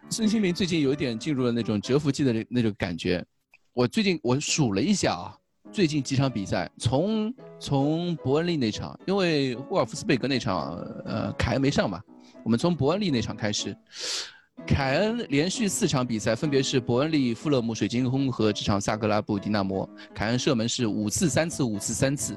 孙兴民最近有一点进入了那种蛰伏期的那那种感觉。我最近我数了一下啊，最近几场比赛，从从伯恩利那场，因为沃尔夫斯贝格那场，呃，凯恩没上嘛，我们从伯恩利那场开始，凯恩连续四场比赛，分别是伯恩利、富勒姆、水晶宫和这场萨格拉布迪纳摩，凯恩射门是五次三次，五次三次。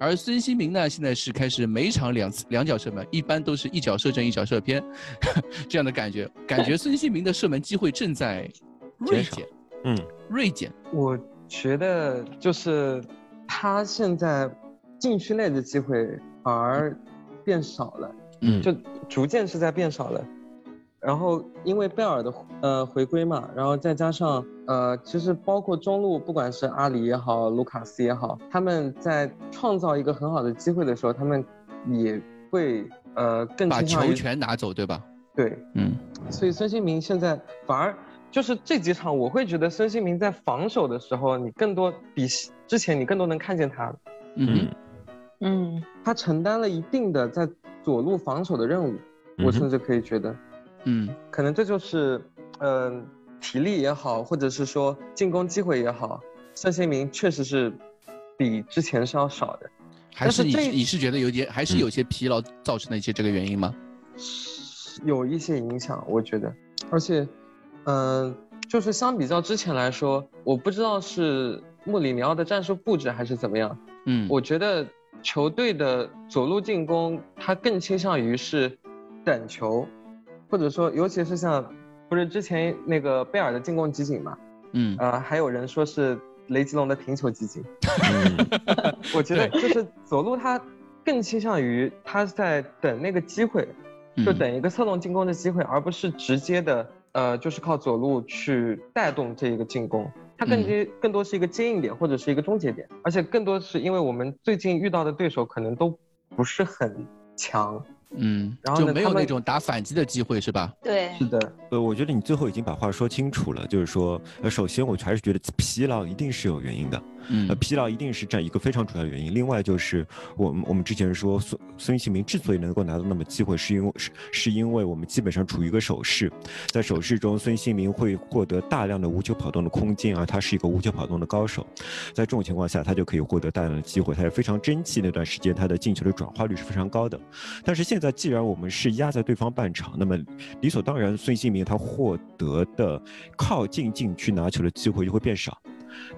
而孙兴民呢，现在是开始每场两次两脚射门，一般都是一脚射正，一脚射偏，*laughs* 这样的感觉。感觉孙兴民的射门机会正在锐减，嗯，锐减。我觉得就是他现在禁区内的机会反而变少了，嗯，就逐渐是在变少了。然后因为贝尔的呃回归嘛，然后再加上呃，其实包括中路，不管是阿里也好，卢卡斯也好，他们在创造一个很好的机会的时候，他们也会呃更把球权拿走，对吧？对，嗯。所以孙兴民现在反而就是这几场，我会觉得孙兴民在防守的时候，你更多比之前你更多能看见他。嗯嗯，他承担了一定的在左路防守的任务，我甚至可以觉得。嗯，可能这就是，嗯，体力也好，或者是说进攻机会也好，孙兴民确实是比之前是要少的。还是你你是觉得有点，还是有些疲劳造成的一些这个原因吗？有一些影响，我觉得。而且，嗯，就是相比较之前来说，我不知道是穆里尼奥的战术布置还是怎么样。嗯，我觉得球队的左路进攻，他更倾向于是等球。或者说，尤其是像，不是之前那个贝尔的进攻集锦嘛，嗯，呃，还有人说是雷吉隆的停球集锦，*laughs* 我觉得就是左路他更倾向于他在等那个机会，就等一个策动进攻的机会，而不是直接的，呃，就是靠左路去带动这一个进攻，他更接更多是一个接应点或者是一个终结点，而且更多是因为我们最近遇到的对手可能都不是很强。嗯，然后就没有那种打反击的机会，是吧？对，是的。呃，我觉得你最后已经把话说清楚了，就是说，呃，首先我还是觉得疲劳一定是有原因的。嗯，疲劳一定是占一个非常主要的原因。另外就是我们我们之前说孙孙兴民之所以能够拿到那么机会，是因为是是因为我们基本上处于一个守势，在守势中，孙兴民会获得大量的无球跑动的空间，而他是一个无球跑动的高手，在这种情况下，他就可以获得大量的机会，他也非常争气。那段时间他的进球的转化率是非常高的。但是现在既然我们是压在对方半场，那么理所当然，孙兴民他获得的靠近禁区拿球的机会就会变少。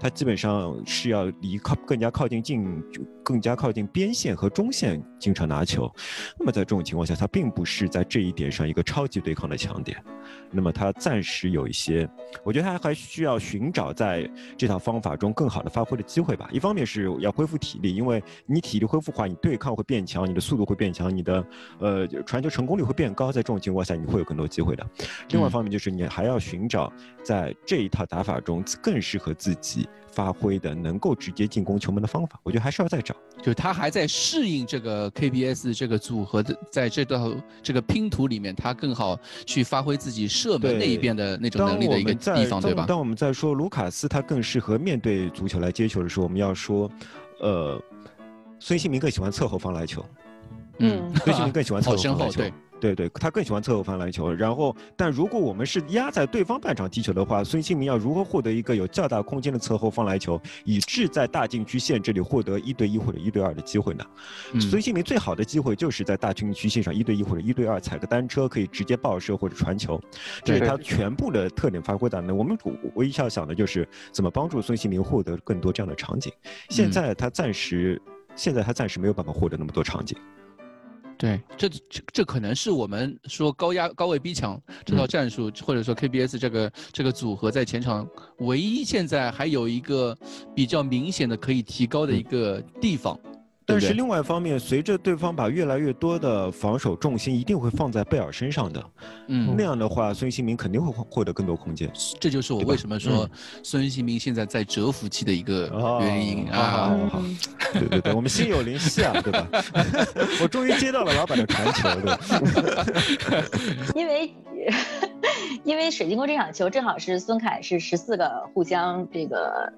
他基本上是要离靠更加靠近近，更加靠近边线和中线经常拿球。那么在这种情况下，他并不是在这一点上一个超级对抗的强点。那么他暂时有一些，我觉得他还需要寻找在这套方法中更好的发挥的机会吧。一方面是要恢复体力，因为你体力恢复的话，你对抗会变强，你的速度会变强，你的呃传球成功率会变高。在这种情况下，你会有更多机会的。另外一方面就是你还要寻找在这一套打法中更适合自己发挥的、能够直接进攻球门的方法。我觉得还是要再找。就他还在适应这个 KBS 这个组合的，在这道这个拼图里面，他更好去发挥自己射门那一边的那种能力的一个地方，对吧？当我们在说卢卡斯他更适合面对足球来接球的时候，我们要说，呃，孙兴民更喜欢侧后方来球。嗯，孙兴民更喜欢侧后方来球。对。对对，他更喜欢侧后方来球。然后，但如果我们是压在对方半场踢球的话，孙兴民要如何获得一个有较大空间的侧后方来球，以致在大禁区线这里获得一对一或者一对二的机会呢？孙兴民最好的机会就是在大禁区线上一对一或者一对二踩个单车，可以直接爆射或者传球，这是他全部的特点发挥到那。我们唯一要想的就是怎么帮助孙兴民获得更多这样的场景。现在他暂时，现在他暂时没有办法获得那么多场景。对，这这这可能是我们说高压高位逼抢这套战术，或者说 KBS 这个这个组合在前场唯一现在还有一个比较明显的可以提高的一个地方。但是另外一方面，随着对方把越来越多的防守重心一定会放在贝尔身上的，嗯，那样的话，孙兴民肯定会获得更多空间。这就是我为什么说孙兴民现在在蛰伏期的一个原因啊。对对对，我们心有灵犀啊，对吧？*laughs* 我终于接到了老板的传球，对。*laughs* 因为 *laughs* 因为水晶宫这场球正好是孙凯是十四个互相这个。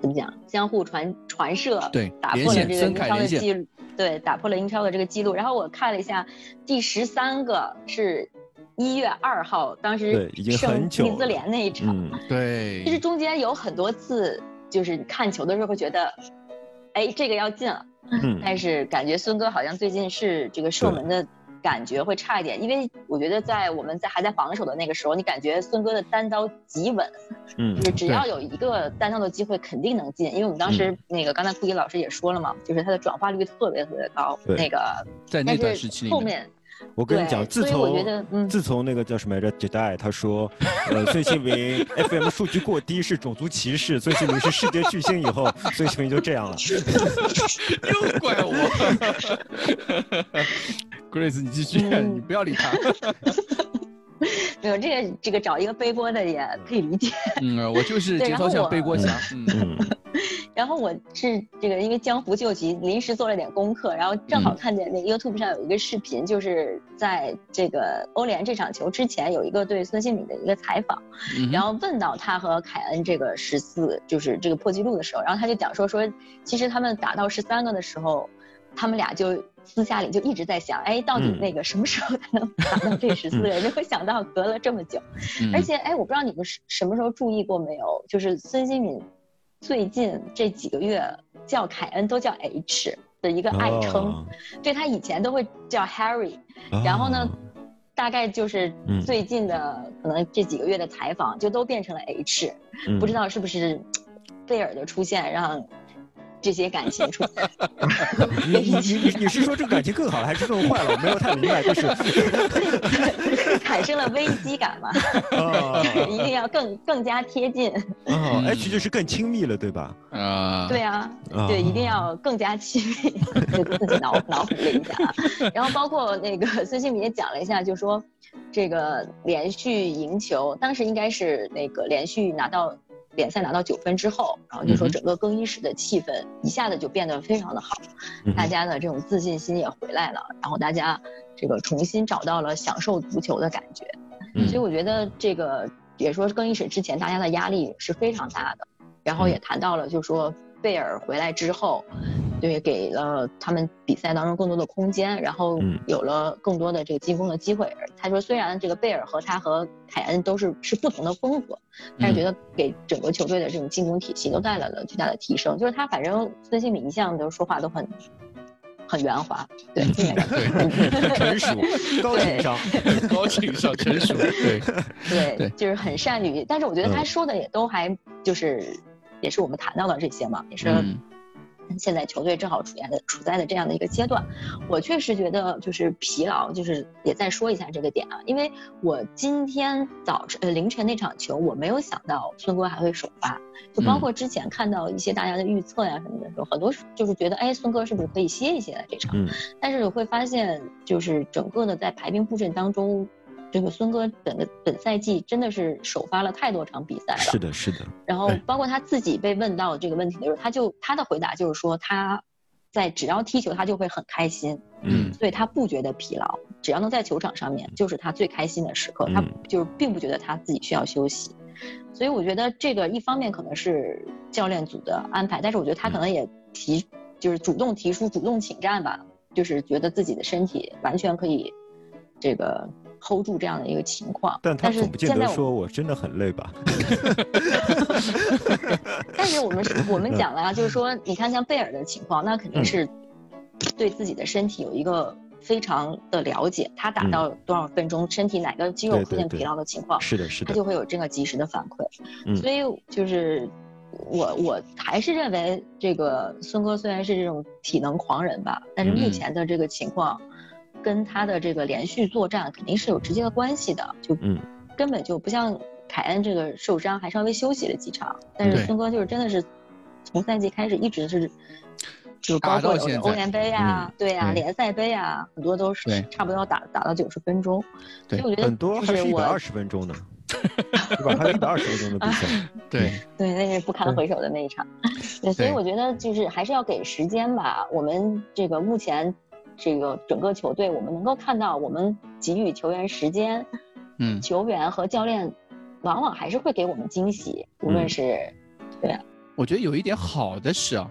怎么讲？相互传传射，对，打破了这个英超的记录，对，打破了英超的这个记录。然后我看了一下，第十三个是一月二号，当时胜利兹联那一场，对。其实中间有很多次，就是看球的时候会觉得，哎，这个要进了，但是感觉孙哥好像最近是这个射门的。感觉会差一点，因为我觉得在我们在还在防守的那个时候，你感觉孙哥的单刀极稳，嗯，就是只要有一个单刀的机会，肯定能进。因为我们当时那个刚才库迪老师也说了嘛，就是他的转化率特别特别高。那个在那段时期后面，我跟你讲，自从自从那个叫什么来着，Jedi 他说，呃，孙兴民 *laughs* FM 数据过低是种族歧视，孙兴民是世界巨星以后，孙兴民就这样了。*laughs* 又怪我。*laughs* Grace，你继续，你不要理他。*laughs* 没有这个，这个找一个背锅的也可以理解。嗯，我就是节操像背锅侠。嗯。*laughs* 然后我是这个，因为江湖救急，临时做了点功课，然后正好看见那 YouTube 上有一个视频，就是在这个欧联这场球之前，有一个对孙兴敏的一个采访，然后问到他和凯恩这个十四，就是这个破纪录的时候，然后他就讲说说，其实他们打到十三个的时候，他们俩就。私下里就一直在想，哎，到底那个什么时候才能达到这十四个？没有想到隔了这么久，*laughs* 而且，哎，我不知道你们什么时候注意过没有，就是孙兴敏最近这几个月叫凯恩都叫 H 的一个爱称，对他以前都会叫 Harry，然后呢，大概就是最近的可能这几个月的采访就都变成了 H，不知道是不是贝尔的出现让。这些感情出现，*laughs* 你你你你是说这个感情更好了，还是更坏了？我没有太明白，就是 *laughs* 产生了危机感嘛？*laughs* 一定要更更加贴近。哦，H 就是更亲密了，对吧？啊，对啊，对，一定要更加亲密。自己脑脑补了一下啊，然后包括那个孙兴民也讲了一下，就说这个连续赢球，当时应该是那个连续拿到。联赛拿到九分之后，然后就说整个更衣室的气氛一下子就变得非常的好，大家的这种自信心也回来了，然后大家这个重新找到了享受足球的感觉，所以我觉得这个也说更衣室之前大家的压力是非常大的，然后也谈到了就说贝尔回来之后，对，给了他们比赛当中更多的空间，然后有了更多的这个进攻的机会。他说，虽然这个贝尔和他和凯恩都是是不同的风格，但是觉得给整个球队的这种进攻体系都带来了巨大的提升。就是他反正孙兴敏一向都说话都很。很圆滑，对，成熟，高情商，高情商，成熟，对，对，就是很善于，但是我觉得他说的也都还就是，也是我们谈到的这些嘛，也是。现在球队正好处在的处在的这样的一个阶段，我确实觉得就是疲劳，就是也再说一下这个点啊，因为我今天早晨呃凌晨那场球，我没有想到孙哥还会首发，就包括之前看到一些大家的预测呀什么的时候，很多就是觉得哎孙哥是不是可以歇一歇这场，但是会发现就是整个的在排兵布阵当中。这个孙哥本的本赛季真的是首发了太多场比赛了，是的，是的。然后包括他自己被问到这个问题的时候，他就他的回答就是说他在只要踢球他就会很开心，嗯，所以他不觉得疲劳，只要能在球场上面就是他最开心的时刻，他就是并不觉得他自己需要休息。所以我觉得这个一方面可能是教练组的安排，但是我觉得他可能也提就是主动提出主动请战吧，就是觉得自己的身体完全可以这个。Hold 住这样的一个情况，但他总不见得说我真的很累吧。*laughs* 但是我们我们讲了啊，就是说，你看像贝尔的情况，那肯定是对自己的身体有一个非常的了解，他打到多少分钟，身体哪个肌肉出现疲劳的情况，是的，是的，他就会有这个及时的反馈。所以就是我我还是认为，这个孙哥虽然是这种体能狂人吧，但是目前的这个情况。跟他的这个连续作战肯定是有直接的关系的，就根本就不像凯恩这个受伤还稍微休息了几场，但是孙哥就是真的是从赛季开始一直是，就包括欧联杯啊，对啊，联赛杯啊，很多都是差不多要打打到九十分钟，所以我觉得很多还是一百二十分钟呢，对吧？还有一百二十分钟的比赛，*laughs* 对 *laughs* 对，那是不堪回首的那一场，*laughs* 对，所以我觉得就是还是要给时间吧，我们这个目前。这个整个球队，我们能够看到，我们给予球员时间，嗯，球员和教练，往往还是会给我们惊喜。无论是，对，我觉得有一点好的是啊，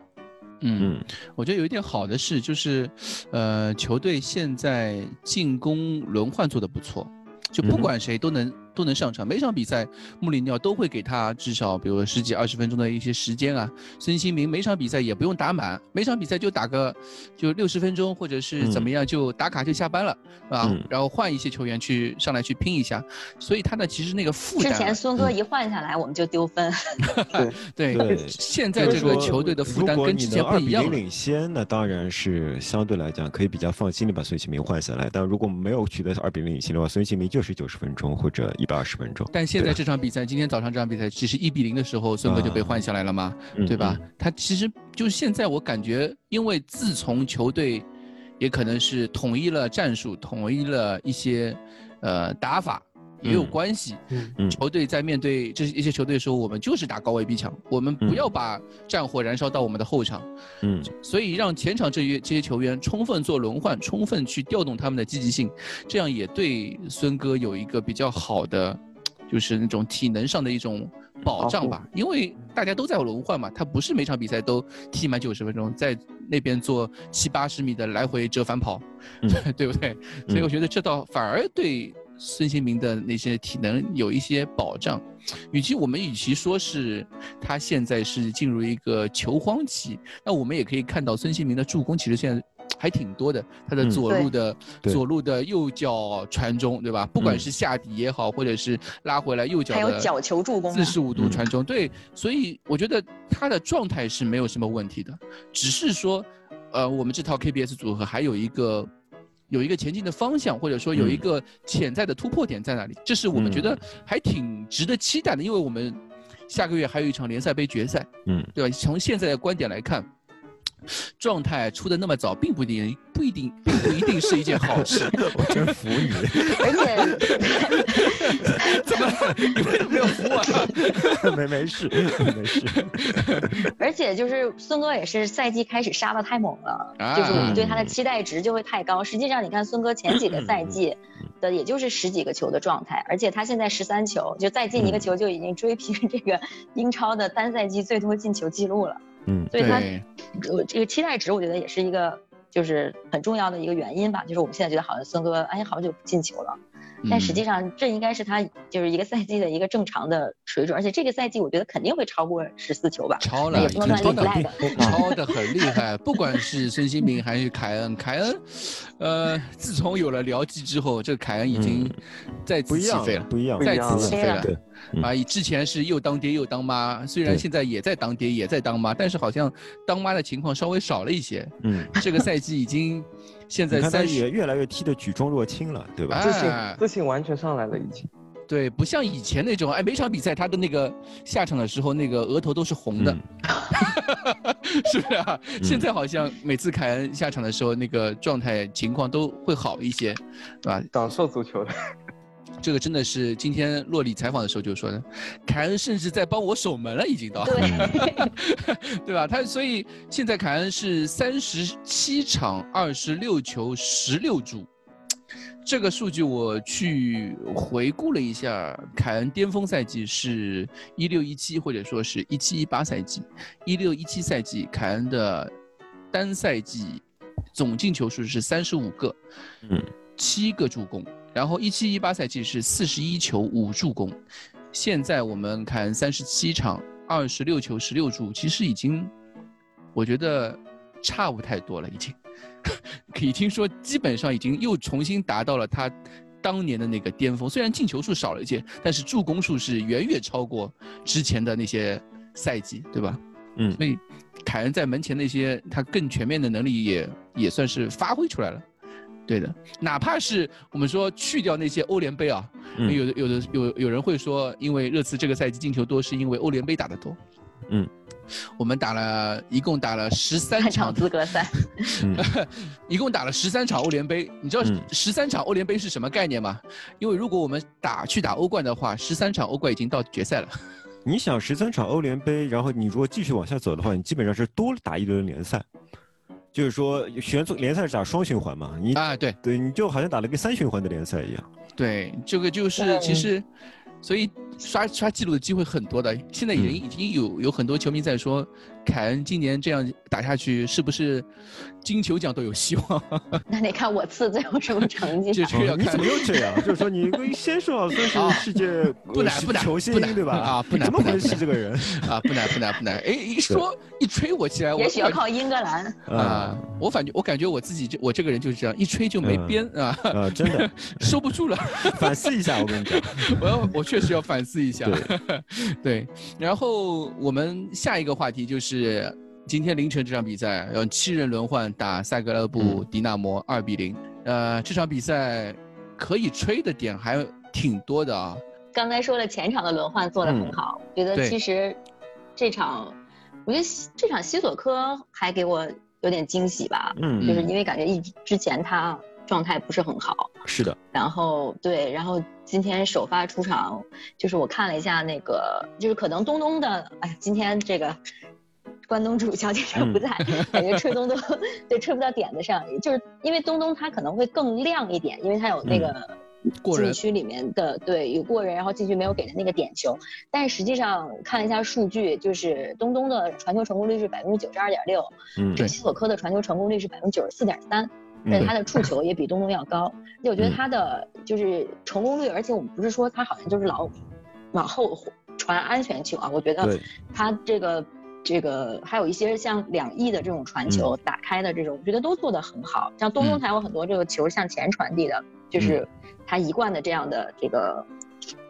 嗯，我觉得有一点好的是，就是，呃，球队现在进攻轮换做的不错，就不管谁都能。都能上场，每场比赛穆里尼奥都会给他至少，比如十几二十分钟的一些时间啊。孙兴民每场比赛也不用打满，每场比赛就打个就六十分钟，或者是怎么样就打卡就下班了，啊，然后换一些球员去上来去拼一下。所以他呢，其实那个负担。之前孙哥一换下来，我们就丢分。*laughs* 对对，现在这个球队的负担跟之前不一样。领先，那当然是相对来讲可以比较放心的把孙兴民换下来。但如果没有取得二比零领先的话，孙兴民就是九十分钟或者一。百二十分钟，但现在这场比赛，今天早上这场比赛，其实一比零的时候，孙哥就被换下来了嘛，对吧？他其实就是现在，我感觉，因为自从球队也可能是统一了战术，统一了一些呃打法。也有关系。嗯球队在面对这一些球队的时候，我们就是打高位逼抢，我们不要把战火燃烧到我们的后场。嗯，所以让前场这些这些球员充分做轮换，充分去调动他们的积极性，这样也对孙哥有一个比较好的，就是那种体能上的一种保障吧。因为大家都在轮换嘛，他不是每场比赛都踢满九十分钟，在那边做七八十米的来回折返跑，*laughs* 对不对？所以我觉得这倒反而对。孙兴民的那些体能有一些保障，与其我们与其说是他现在是进入一个球荒期，那我们也可以看到孙兴民的助攻其实现在还挺多的，他的左路的左路的右脚传中，对吧？不管是下底也好，或者是拉回来右脚，还有角球助攻，四十五度传中，对，所以我觉得他的状态是没有什么问题的，只是说，呃，我们这套 KBS 组合还有一个。有一个前进的方向，或者说有一个潜在的突破点在哪里？这是我们觉得还挺值得期待的，因为我们下个月还有一场联赛杯决赛，嗯，对吧？从现在的观点来看。状态出的那么早，并不一定不一定并不一定是一件好事。*laughs* 我真服你。*laughs* 而且，*laughs* 怎么你为什么没有服我？没没事没事。而且就是孙哥也是赛季开始杀的太猛了，就是我们对他的期待值就会太高。实际上你看孙哥前几个赛季的也就是十几个球的状态，而且他现在十三球，就再进一个球就已经追平这个英超的单赛季最多进球记录了。嗯，所以他对呃这个期待值，我觉得也是一个就是很重要的一个原因吧。就是我们现在觉得好像孙哥哎好久不进球了，但实际上这应该是他就是一个赛季的一个正常的水准，而且这个赛季我觉得肯定会超过十四球吧。超了，也不能乱立超的 flag。超的很厉害，不管是孙兴民还是凯恩，凯恩，呃，自从有了辽记之后，这个凯恩已经再次不一样起飞了，不一样，再次起飞了。啊，之前是又当爹又当妈，虽然现在也在当爹也在当妈，但是好像当妈的情况稍微少了一些。嗯，*laughs* 这个赛季已经 *laughs* 现在三十，也越来越踢得举重若轻了，对吧？自信哎自信完全上来了已经。对，不像以前那种，哎，每场比赛他的那个下场的时候，那个额头都是红的，嗯 *laughs* 是不是啊？现在好像每次凯恩下场的时候，那个状态情况都会好一些，对吧？享受足球的，这个真的是今天洛里采访的时候就说的，凯恩甚至在帮我守门了，已经到，对，*laughs* 对吧？他所以现在凯恩是三十七场二十六球十六助，这个数据我去回顾了一下，凯恩巅峰赛季是一六一七或者说是一七一八赛季，一六一七赛季凯恩的单赛季总进球数是三十五个，嗯，七个助攻，然后一七一八赛季是四十一球五助攻，现在我们看三十七场二十六球十六助，其实已经我觉得差不太多了，已经。可以听说，基本上已经又重新达到了他当年的那个巅峰。虽然进球数少了一些，但是助攻数是远远超过之前的那些赛季，对吧？嗯所以凯恩在门前那些他更全面的能力也也算是发挥出来了。对的，哪怕是我们说去掉那些欧联杯啊，嗯。有的有的有有人会说，因为热刺这个赛季进球多，是因为欧联杯打得多。嗯，我们打了一共打了十三三场场资格赛，*laughs* *laughs* 嗯。一共打了十三场欧联杯，你知道嗯。十三场欧联杯是什么概念吗？因为如果我们打去打欧冠的话，十三场欧冠已经到决赛了。你想十三场欧联杯，然后你如果继续往下走的话，你基本上是多打一轮联赛，就是说选组联赛是打双循环嘛，你啊，对对，你就好像打了个三循环的联赛一样。对，这个就是其实，所以刷刷记录的机会很多的。现在已经已经有有很多球迷在说，凯恩今年这样打下去，是不是金球奖都有希望？*laughs* 那得看我次最后什么成绩。*laughs* 这这要看哦你怎么又这样？*laughs* 就是说你先说好孙啊是世界不难不难球星不难对吧？啊不难怎么回不难不难事这个人啊，不难不难不难。哎，一说一吹我起来，我也许要靠英格兰。啊，我感觉我感觉我自己这我这个人就是这样，一吹就没嗯边啊，啊，真的收不住了。反思一下，我跟你讲。我要我确实要反思一下。对 *laughs* 对，然后我们下一个话题就是今天凌晨这场比赛，用七人轮换打萨格勒布嗯迪纳摩二比零。呃，这场比赛可以吹的点还挺多的啊。刚才说了前场的轮换做得很好，觉得其实这场，我觉得这场西索科还给我有点惊喜吧，嗯，就是因为感觉一直之前他状态不是很好，是的，然后对，然后今天首发出场，就是我看了一下那个，就是可能东东的，哎呀，今天这个关东煮小姐姐不在，*laughs* 感觉吹东东对吹不到点子上，就是因为东东他可能会更亮一点，因为他有那个。禁区里面的对有过人，然后禁区没有给他那个点球，但是实际上看了一下数据，就是东东的传球成功率是百分之九十二点六，嗯这个西索科的传球成功率是百分之九十四点三，但他的触球也比东东要高，而且我觉得他的就是成功率，而且我们不是说他好像就是老往后传安全球啊，我觉得，他这个这个还有一些像两翼的这种传球打开的这种，我觉得都做得很好。像东东嗯。才有很多这个球向前传递的，就是他一贯的这样的这个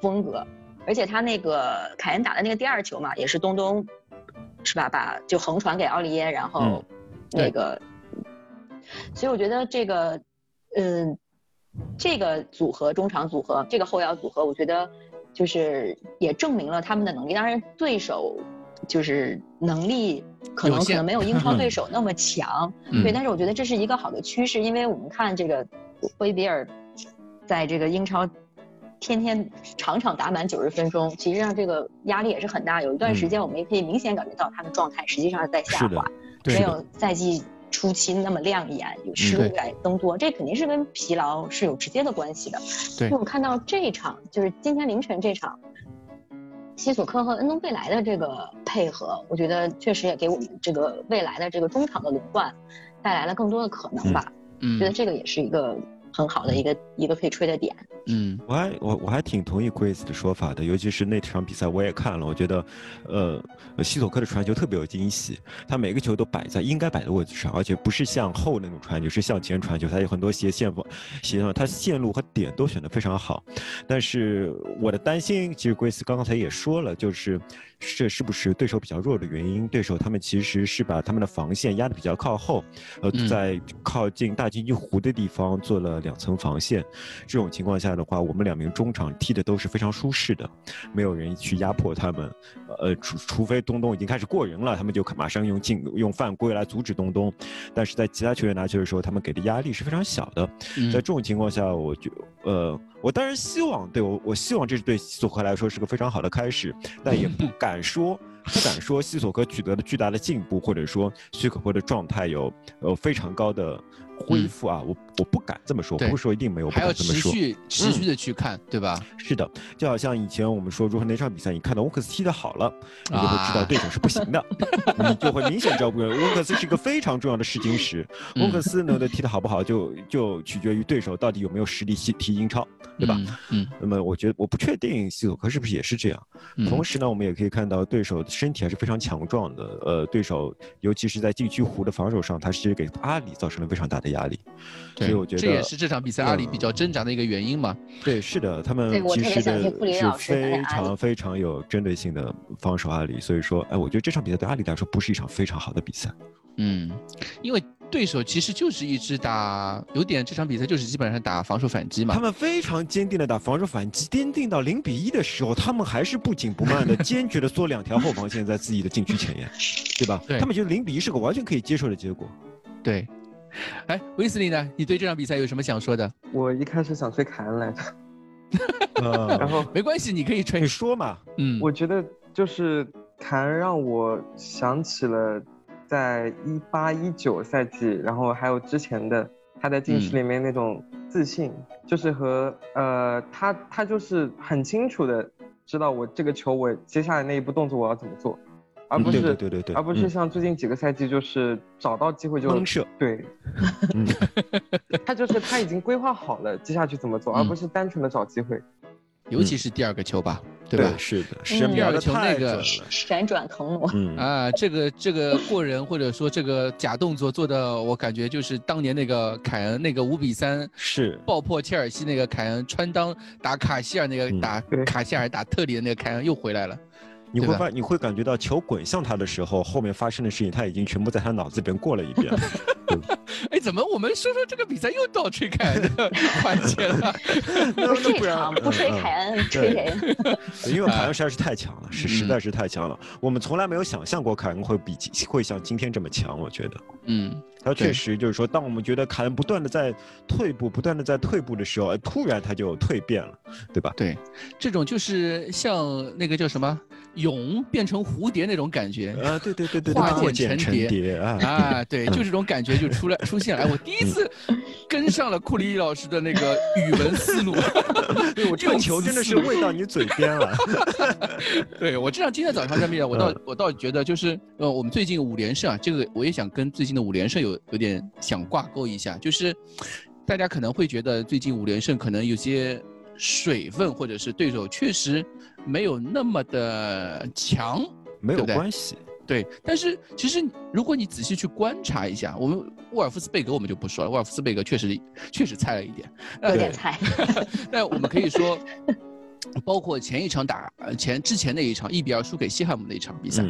风格。而且他那个凯恩打的那个第二球嘛，也是东东是吧？把就横传给奥利耶，然后嗯。那个，所以我觉得这个，嗯，这个组合中场组合，这个后腰组合，我觉得就是也证明了他们的能力。当然，对手就是能力可能可能没有英超 *laughs* 对手那么强，嗯对。但是我觉得这是一个好的趋势，因为我们看这个霍伊比尔在这个英超。天天场场打满九十分钟，其实上这个压力也是很大。有一段时间，我们也可以明显感觉到他的状态实际上是在下滑，对没有赛季初期那么亮眼，有失误对来增多，这肯定是跟疲劳是有直接的关系的。对因为我看到这一场，就是今天凌晨这场，西索科和恩东贝莱的这个配合，我觉得确实也给我们这个未来的这个中场的轮换带来了更多的可能吧。嗯，觉得这个也是一个很好的一个一个可以吹的点。嗯，我还我我还挺同意 Grace 的说法的，尤其是那场比赛我也看了，我觉得，呃，西索科的传球特别有惊喜，他每个球都摆在应该摆的位置上，而且不是向后那种传球，是向前传球，他有很多斜线斜线，他线路和点都选得非常好。但是我的担心，其实 Grace 刚刚才也说了，就是这是不是对手比较弱的原因？对手他们其实是把他们的防线压得比较靠后，呃，在靠近大禁区湖的地方做了两层防线，这种情况下。的话，我们两名中场踢的都是非常舒适的，没有人去压迫他们，呃，除除非东东已经开始过人了，他们就马上用进用犯规来阻止东东。但是在其他球员拿球的时候，他们给的压力是非常小的。在这种情况下，我就呃，我当然希望对我，我希望这是对西索科来说是个非常好的开始，但也不敢说，*laughs* 不敢说西索科取得了巨大的进步，或者说许可波的状态有呃非常高的。恢复啊，我我不敢这么说，不是说一定没有，还要持续持续的去看，对吧？是的，就好像以前我们说，如果哪场比赛你看到沃克斯踢的好了，你就会知道对手是不行的，*laughs* 你就会明显知道不沃克斯是一个非常重要的试金石。沃克斯呢的踢得好不好，就就取决于对手到底有没有实力踢踢英超，对吧？嗯。那么我觉得我不确定西索科是不是也是这样。同时呢，我们也可以看到对手的身体还是非常强壮的。呃，对手尤其是在禁区弧的防守上，他其实给阿里造成了非常大的。压力，所以我觉得这也是这场比赛阿里比较挣扎的一个原因嘛。对，是的，他们其实的是非常非常有针对性的防守阿里，所以说，哎，我觉得这场比赛对阿里来说不是一场非常好的比赛。嗯，因为对手其实就是一支打有点这场比赛就是基本上打防守反击嘛。他们非常坚定的打防守反击，坚定到零比一的时候，他们还是不紧不慢的 *laughs* 坚决的缩两条后防线在自己的禁区前沿，对吧？对，他们觉得零比一是个完全可以接受的结果。对。哎，威斯利呢？你对这场比赛有什么想说的？我一开始想吹凯恩来着，*laughs* *laughs* 然后 *laughs* 没关系，你可以吹，你说嘛。嗯，我觉得就是凯恩让我想起了在一八一九赛季，然后还有之前的他在禁区里面那种自信，就是和呃他他就是很清楚的知道我这个球我接下来那一步动作我要怎么做。而不是对对对对，而不是像最近几个赛季，就是找到机会就。*laughs* 对，*laughs* 他就是他已经规划好了接下去怎么做，而不是单纯的找机会。尤其是第二个球吧，对吧？是的，是第二个球那个闪转腾挪啊，这个这个过人或者说这个假动作做的，我感觉就是当年那个凯恩那个五比三是爆破切尔西那个凯恩穿裆打卡希尔那个打卡希尔打特里的那个凯恩又回来了。你会发，你会感觉到球滚向他的时候，后面发生的事情他已经全部在他脑子里边过了一遍。*laughs* 哎，怎么我们说说这个比赛又到吹凯恩的 *laughs* 环节了？不是这场不吹凯恩，吹谁？因为凯恩实在是太强了，*laughs* 是实在是太强了。我们从来没有想象过凯恩会比会像今天这么强，我觉得。嗯，他确实就是说，当我们觉得凯恩不断的在退步，不断的在退步的时候，突然他就蜕变了，对吧？对，这种就是像那个叫什么蛹变成蝴蝶那种感觉。啊，对对对对，化茧成蝶。啊。啊，对，就这种感觉就出来出现了。我第一次跟上了库里老师的那个语文思路，*laughs* 对我这个球真的是喂到你嘴边了。*laughs* 对我这样今天早上这边，我倒我倒觉得就是呃，我们最近五连胜啊，这个我也想跟最近的五连胜有有点想挂钩一下，就是大家可能会觉得最近五连胜可能有些水分，或者是对手确实没有那么的强，没有关系。对，但是其实如果你仔细去观察一下，我们沃尔夫斯贝格我们就不说了，沃尔夫斯贝格确实确实菜了一点，有点菜。*laughs* *laughs* 但我们可以说，包括前一场打前之前那一场一比二输给西汉姆那一场比赛，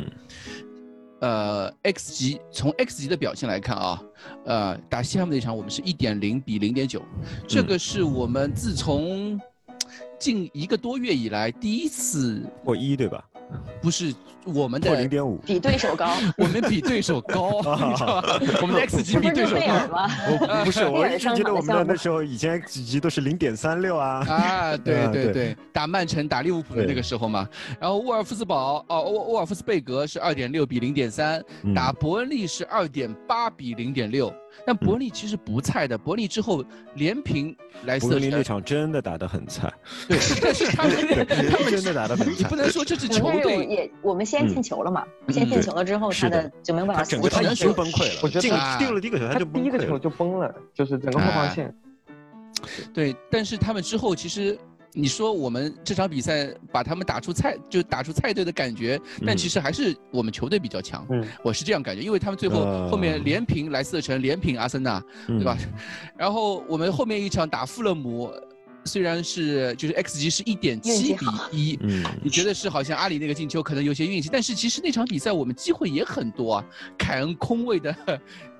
呃，X 级从 X 级的表现来看啊，呃，打西汉姆那场我们是一点零比零点九，这个是我们自从近一个多月以来第一次破一对吧？不不是我们的破零点五，比对手高，*laughs* 我们比对手高，*laughs* 你知道吧？*laughs* 我们的 X 级比对手高吗？我不是，我一直觉得我们的那时候以前 X 级都是零点三六啊。啊，对啊对对对，打曼城、打利物浦的那个时候嘛。然后沃尔夫斯堡哦，沃沃尔夫斯贝格是二点六比零点三，嗯打伯恩利是二点八比零点六。但伯恩利其实不菜的，伯恩利之后连平莱斯特城，伯恩利那场真的打得很菜，对，但是他们他们真的打得很菜你不。能说这支球队也我们先进球了嘛，先进球了之后，他是的的就没有办法整个他已经崩溃了，我觉得进了第一个球他他就崩溃了。第一个球就崩了，就是整个后防线。对，但是他们之后其实。你说我们这场比赛把他们打出菜，就打出菜队的感觉，但嗯其实还是我们球队比较强，嗯，我是这样感觉，因为他们最后呃后面连平莱斯特城，连平阿森纳，对吧？然后我们后面一场打富勒姆，虽然是就是 X 级是一点运七比一，嗯，你觉得是好像阿里那个进球可能有些运气，但是其实那场比赛我们机会也很多啊，凯恩空位的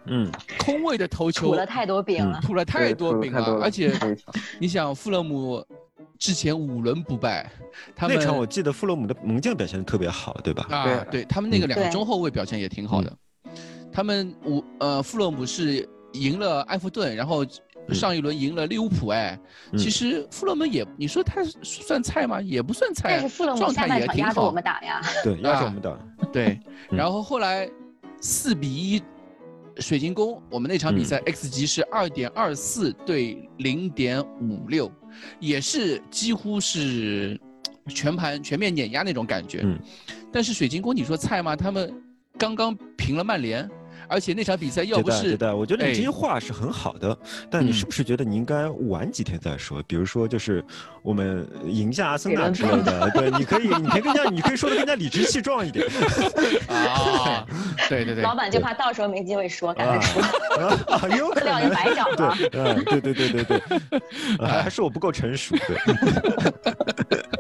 嗯，*laughs* 空位的头球吐了太多饼了。吐了太多饼了了，而且你想富勒姆之前五轮不败，他们那场我记得富勒姆的门将表现的特别好，对吧？啊，对对他们那个嗯两个中后卫表现也挺好的。他们五呃富勒姆是赢了埃弗顿，然后上一轮赢了利物浦，哎，嗯其实富勒姆也你说他算菜吗？也不算菜，但是富勒姆状态下半也挺好场压着我们。打呀，对，*laughs* 压啊着我们打。*laughs* 对，嗯然后后来四比一。水晶宫，我们那场比赛 X 级是二点二四对零点五六，也是几乎是全盘全面碾压那种感觉。嗯，但是水晶宫，你说菜吗？他们刚刚平了曼联，而且那场比赛要不是对的，我觉得你这些哎话是很好的，但你嗯是不是觉得你应该晚几天再说？比如说，就是我们赢下阿森纳之类的，对，你可以，你可以更加，你可以说的更加理直气壮一点。啊，*laughs* 对对对，老板就怕到时候没机会说，赶啊快说，啊，有可能。白找了。对，嗯，对对对对 *laughs* 还是我不够成熟，对，如 *laughs*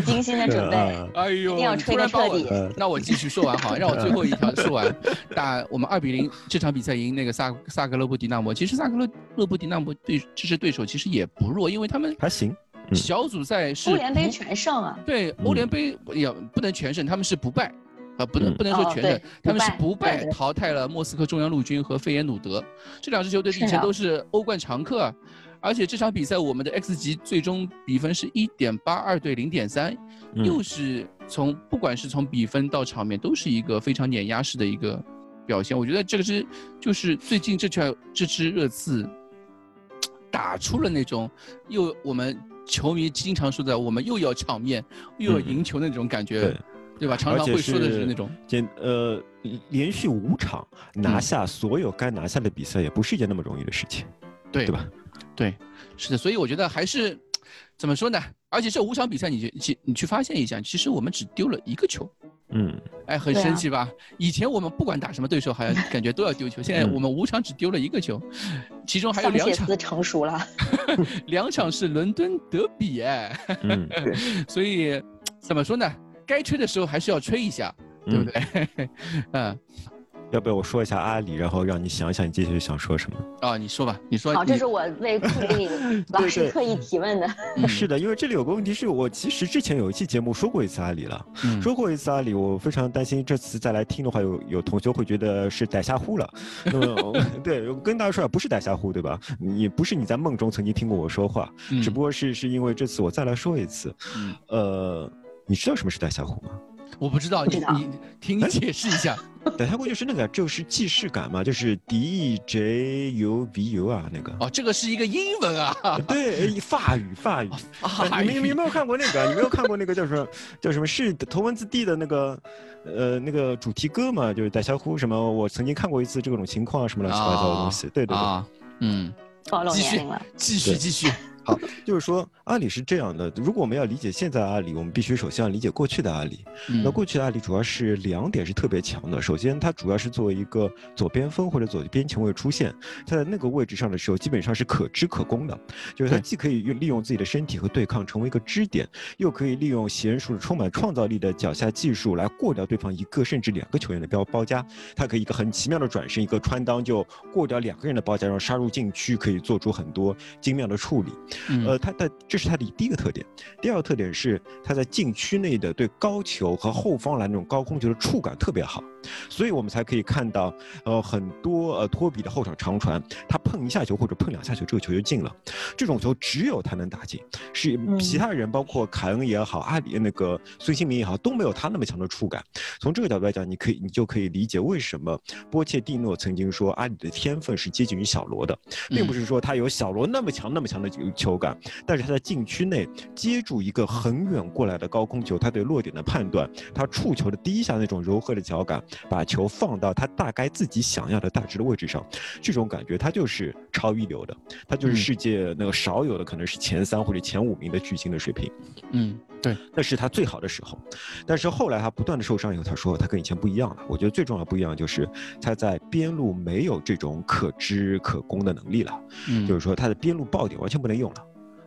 此精心的准备，啊哎呦，一定要吹得突然把我彻底。呃那我继续说完好，让我最后一条说完。打我们二比零这场比赛赢那个萨萨格勒布迪纳摩，其实萨格勒勒布迪纳摩对这支对手其实也不弱，因为他们还行。嗯小组赛是欧联杯全胜啊，对欧联杯也不能全胜，他们是不败。啊，不能嗯不能说哦全胜对，他们是不败淘汰了莫斯科中央陆军和费耶努德这两支球队，以前都是欧冠常客啊。而且这场比赛我们的 X 级最终比分是一点八二对零点三，嗯又是从不管是从比分到场面，都是一个非常碾压式的一个表现。我觉得这个是就是最近这圈这支热刺打出了那种又我们球迷经常说的，我们又要场面又要嗯赢球的那种感觉，对，对吧？常常会说的是是那种，简呃连续五场拿嗯下所有该拿下的比赛，也不是一件那么容易的事情，对对吧？对，是的，所以我觉得还是怎么说呢？而且这五场比赛你去去你去发现一下，其实我们只丢了一个球。嗯，哎，很神奇吧？以前我们不管打什么对手，好像感觉都要丢球，现在嗯我们五场只丢了一个球，其中还有两场成熟了，*laughs* 两场是伦敦德比，哎，嗯，*laughs* 所以怎么说呢？该吹的时候还是要吹一下，对不对？*laughs* 嗯，要不要我说一下阿里，然后让你想一想你接下去想说什么？啊，你说吧，你说。好，这是我为 *laughs* 库里老师特意提问的。嗯是的，因为这里有个问题是我其实之前有一期节目说过一次阿里了，嗯说过一次阿里，我非常担心这次再来听的话，有有同学会觉得是逮瞎呼了。那么 *laughs* 对，我跟大家说啊，不是逮瞎呼，对吧？你不是你在梦中曾经听过我说话，嗯只不过是是因为这次我再来说一次。嗯呃，你知道什么是逮瞎呼吗？我不知道，你你听你解释一下。*laughs* 逮瞎呼就是那个，就是既视感嘛，就是 D E J U V U 啊，那个。哦，这个是一个英文啊。对，哎法语，法语。啊你们你有没有看过那个？你没有看过那个叫什么叫什么是头文字 D 的那个呃那个主题歌嘛？就是逮小虎什么？我曾经看过一次这种情况啊，什么乱七八糟的东西。对对对。啊，嗯，继续继续继续。好，就是说阿里是这样的，如果我们要理解现在的阿里，我们必须首先要理解过去的阿里。嗯那过去的阿里主要是两点是特别强的，首先它主要是作为一个左边锋或者左边前卫出现，它在那个位置上的时候基本上是可支可攻的，就是它既可以用利用自己的身体和对抗成为一个支点，又可以利用娴熟的充满创造力的脚下技术来过掉对方一个甚至两个球员的标包夹，它可以一个很奇妙的转身，一个穿裆就过掉两个人的包夹，然后杀入禁区，可以做出很多精妙的处理。呃，他的这是他的第一个特点。第二个特点是他在禁区内的对高球和后方篮那种高空球的触感特别好，所以我们才可以看到，呃，很多呃托比的后场长传，他碰一下球或者碰两下球，这个球就进了。这种球只有他能打进，是其他人包括凯恩也好，阿里那个孙兴民也好，都没有他那么强的触感。从这个角度来讲，你可以你就可以理解为什么波切蒂诺曾经说阿里的天分是接近于小罗的，并不是说他有小罗那么强那么强的球感，但是他在禁区内接住一个很远过来的高空球，他对落点的判断，他触球的第一下那种柔和的脚感，把球放到他大概自己想要的大致的位置上，这种感觉他就是超一流的，他就是世界那个少有的可能是前三或者前五名的巨星的水平。嗯，对，那是他最好的时候，但是后来他不断的受伤以后，他说他跟以前不一样了。我觉得最重要不一样就是他在边路没有这种可知可攻的能力了，就是说他的边路爆点完全不能用了。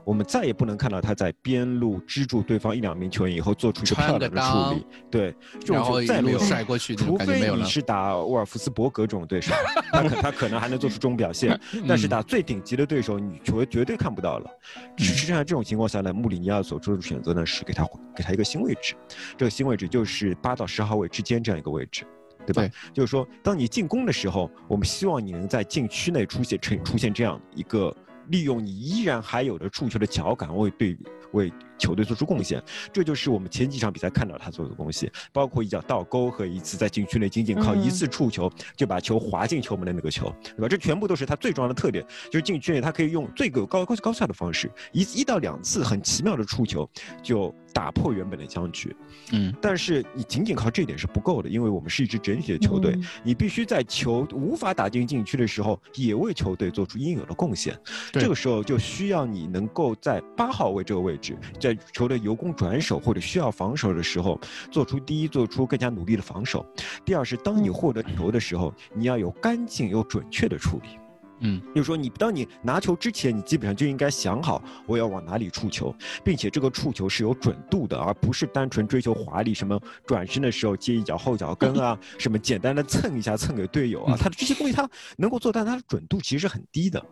我们再也不能看到他在边路支住对方一两名球员以后做出一个漂亮的处理，对，这种球再没有甩过去，除非你是打沃尔夫斯伯格这种对手，他可他可能还能做出这种表现，*laughs* 但是打最顶级的对手，你绝绝对看不到了。实际上这种情况下呢，穆里尼奥所做的选择呢是给他给他一个新位置，这个新位置就是八到十号位之间这样一个位置，对吧？就是说，当你进攻的时候，我们希望你能在禁区内出现成出现这样一个。利用你依然还有的触球的脚感为对为球队做出贡献，这就是我们前几场比赛看到他做的东西，包括一脚倒钩和一次在禁区内仅仅靠一次触球就把球滑进球门的那个球，对吧？这全部都是他最重要的特点，就是禁区内他可以用最高高高效的方式，一一到两次很奇妙的触球就。打破原本的僵局，嗯，但是你仅仅靠这点是不够的，因为我们是一支整体的球队，你必须在球无法打进禁区的时候，也为球队做出应有的贡献。这个时候就需要你能够在八号位这个位置，在球队由攻转守或者需要防守的时候，做出第一，做出更加努力的防守；第二是当你获得球的时候，你要有干净又准确的处理。嗯，就是说，你当你拿球之前，你基本上就应该想好我要往哪里触球，并且这个触球是有准度的，而不是单纯追求华丽，什么转身的时候接一脚后脚跟啊，*laughs* 什么简单的蹭一下蹭给队友啊，他的这些东西他能够做，但他的准度其实是很低的。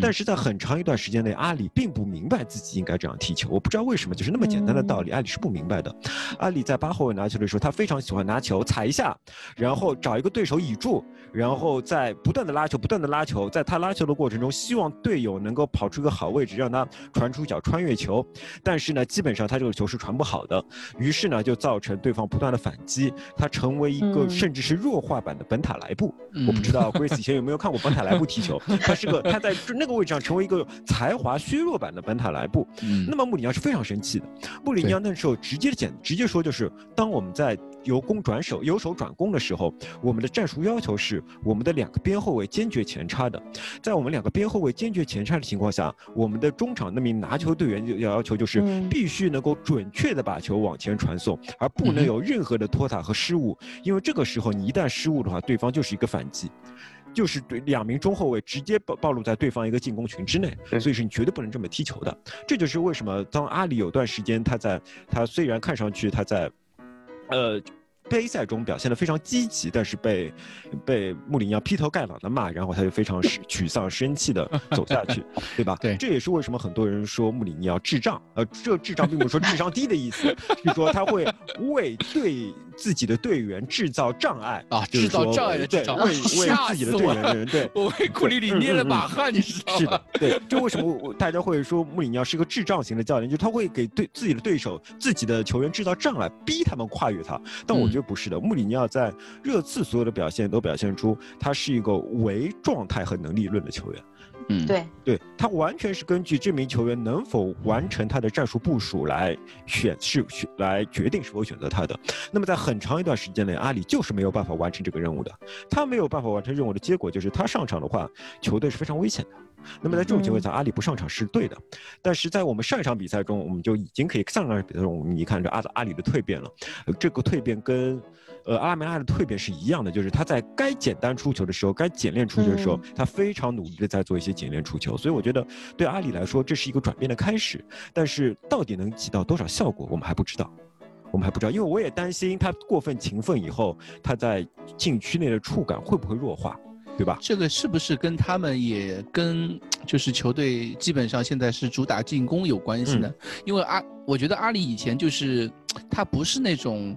但是在很长一段时间内，阿里并不明白自己应该这样踢球，我不知道为什么，就是那么简单的道理，阿里是不明白的。阿里在八后卫拿球的时候，他非常喜欢拿球踩一下，然后找一个对手倚住，然后再不断的拉球，不断的拉球，在他。他拉球的过程中，希望队友能够跑出一个好位置，让他传出脚穿越球。但是呢，基本上他这个球是传不好的。于是呢，就造成对方不断的反击，他成为一个甚至是弱化版的本塔莱布。我不知道 Grace 以前有没有看过本塔莱布踢球？他是个他在那个位置上成为一个才华削弱版的本塔莱布。那么穆里尼奥是非常生气的。穆里尼奥那时候直接简直接说，就是当我们在。由攻转守，由守转攻的时候，我们的战术要求是我们的两个边后卫坚决前插的。在我们两个边后卫坚决前插的情况下，我们的中场那名拿球队员要要求就是必须能够准确的把球往前传送，而不能有任何的拖沓和失误。因为这个时候你一旦失误的话，对方就是一个反击，就是对两名中后卫直接暴暴露在对方一个进攻群之内。所以是你绝对不能这么踢球的。这就是为什么当阿里有段时间他在他虽然看上去他在。呃，杯赛中表现的非常积极，但是被被穆里尼奥劈头盖脑的骂，然后他就非常沮丧、生气的走下去，*laughs* 对吧？对，这也是为什么很多人说穆里尼奥智障。呃，这智障并不是说智商低的意思，*laughs* 是说他会为对。自己的队员制造障碍啊，制造障碍的对，为为自己的队员的人，对，*laughs* 我为库里里捏了把汗，你知道吗？是的，对，就为什么我大家会说穆里尼奥是个智障型的教练？就是他会给对自己的对手、自己的球员制造障碍，逼他们跨越他。但我觉得不是的，穆里尼奥在热刺所有的表现都表现出他是一个唯状态和能力论的球员。嗯，对，对他完全是根据这名球员能否完成他的战术部署来选是选来决定是否选择他的。那么在很长一段时间内，阿里就是没有办法完成这个任务的。他没有办法完成任务的结果就是他上场的话，球队是非常危险的。那么在这种情况下，阿里不上场是对的。但是在我们上一场比赛中，我们就已经可以上场比赛中，我们一看这阿阿里的蜕变了。这个蜕变跟。呃，阿梅拉的蜕变是一样的，就是他在该简单出球的时候，该简练出球的时候，他非常努力的在做一些简练出球。所以我觉得对阿里来说，这是一个转变的开始。但是到底能起到多少效果，我们还不知道，我们还不知道，因为我也担心他过分勤奋以后，他在禁区内的触感会不会弱化。对吧？这个是不是跟他们也跟就是球队基本上现在是主打进攻有关系呢，因为阿，我觉得阿里以前就是他不是那种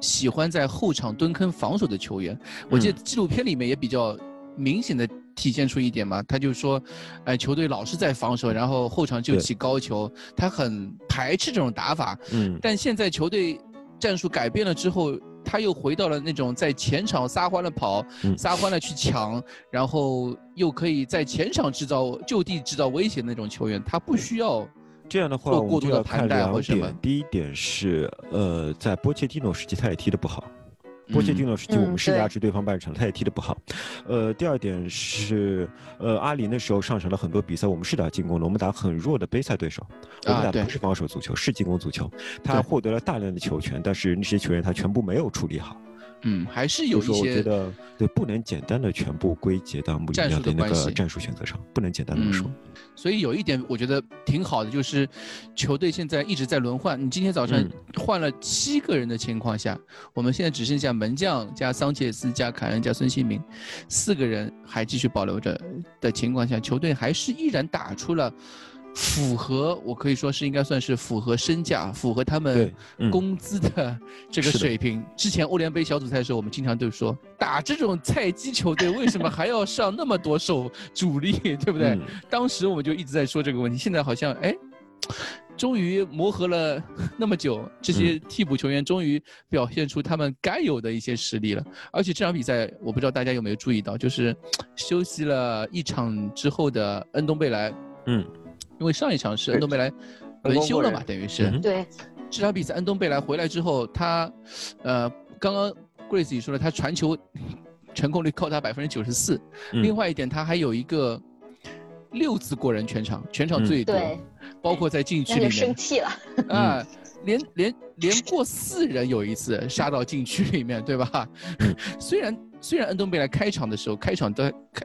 喜欢在后场蹲坑防守的球员。我记得纪录片里面也比较明显的体现出一点嘛，他就说，哎，球队老是在防守，然后后场就起高球，他很排斥这种打法。嗯，但现在球队战术改变了之后。他又回到了那种在前场撒欢的跑，撒欢的去抢，然后又可以在前场制造就地制造威胁的那种球员。他不需要这样的话，过度的盘带或什么。第一点是，呃，在波切蒂诺时期他也踢得不好。波切蒂诺时期，我们是压制对方半场，他也踢得不好。呃，第二点是，呃，阿里那时候上场了很多比赛，我们是打进攻的，我们打很弱的杯赛对手，我们打的不是防守足球，是进攻足球。他获得了大量的球权，但是那些球员他全部没有处理好。嗯，还是有一些。我觉得对，不能简单的全部归结到穆里尼奥的那个战术选择上，不能简单的说。所以有一点我觉得挺好的，就是球队现在一直在轮换。你今天早上换了七个人的情况下，我们现在只剩下门将加桑切斯加凯恩加孙兴民四个人还继续保留着的情况下，球队还是依然打出了。符合我可以说是应该算是符合身价、符合他们工资的这个水平。之前欧联杯小组赛的时候，我们经常都说，打这种菜鸡球队为什么还要上那么多手主力，对不对？当时我们就一直在说这个问题。现在好像哎，终于磨合了那么久，这些替补球员终于表现出他们该有的一些实力了。而且这场比赛，我不知道大家有没有注意到，就是休息了一场之后的恩东贝莱，嗯。因为上一场是恩东贝莱轮休了嘛，等于是对这场比赛恩东贝莱回来之后，他呃刚刚 Grace 也说了，他传球成功率高达百分之九十四。另外一点，他还有一个六次过人全场，全场最多，包括在禁区里面。生气了啊！连连连过四人有一次杀到禁区里面，对吧？*laughs* 虽然虽然恩东贝莱开场的时候开场的开。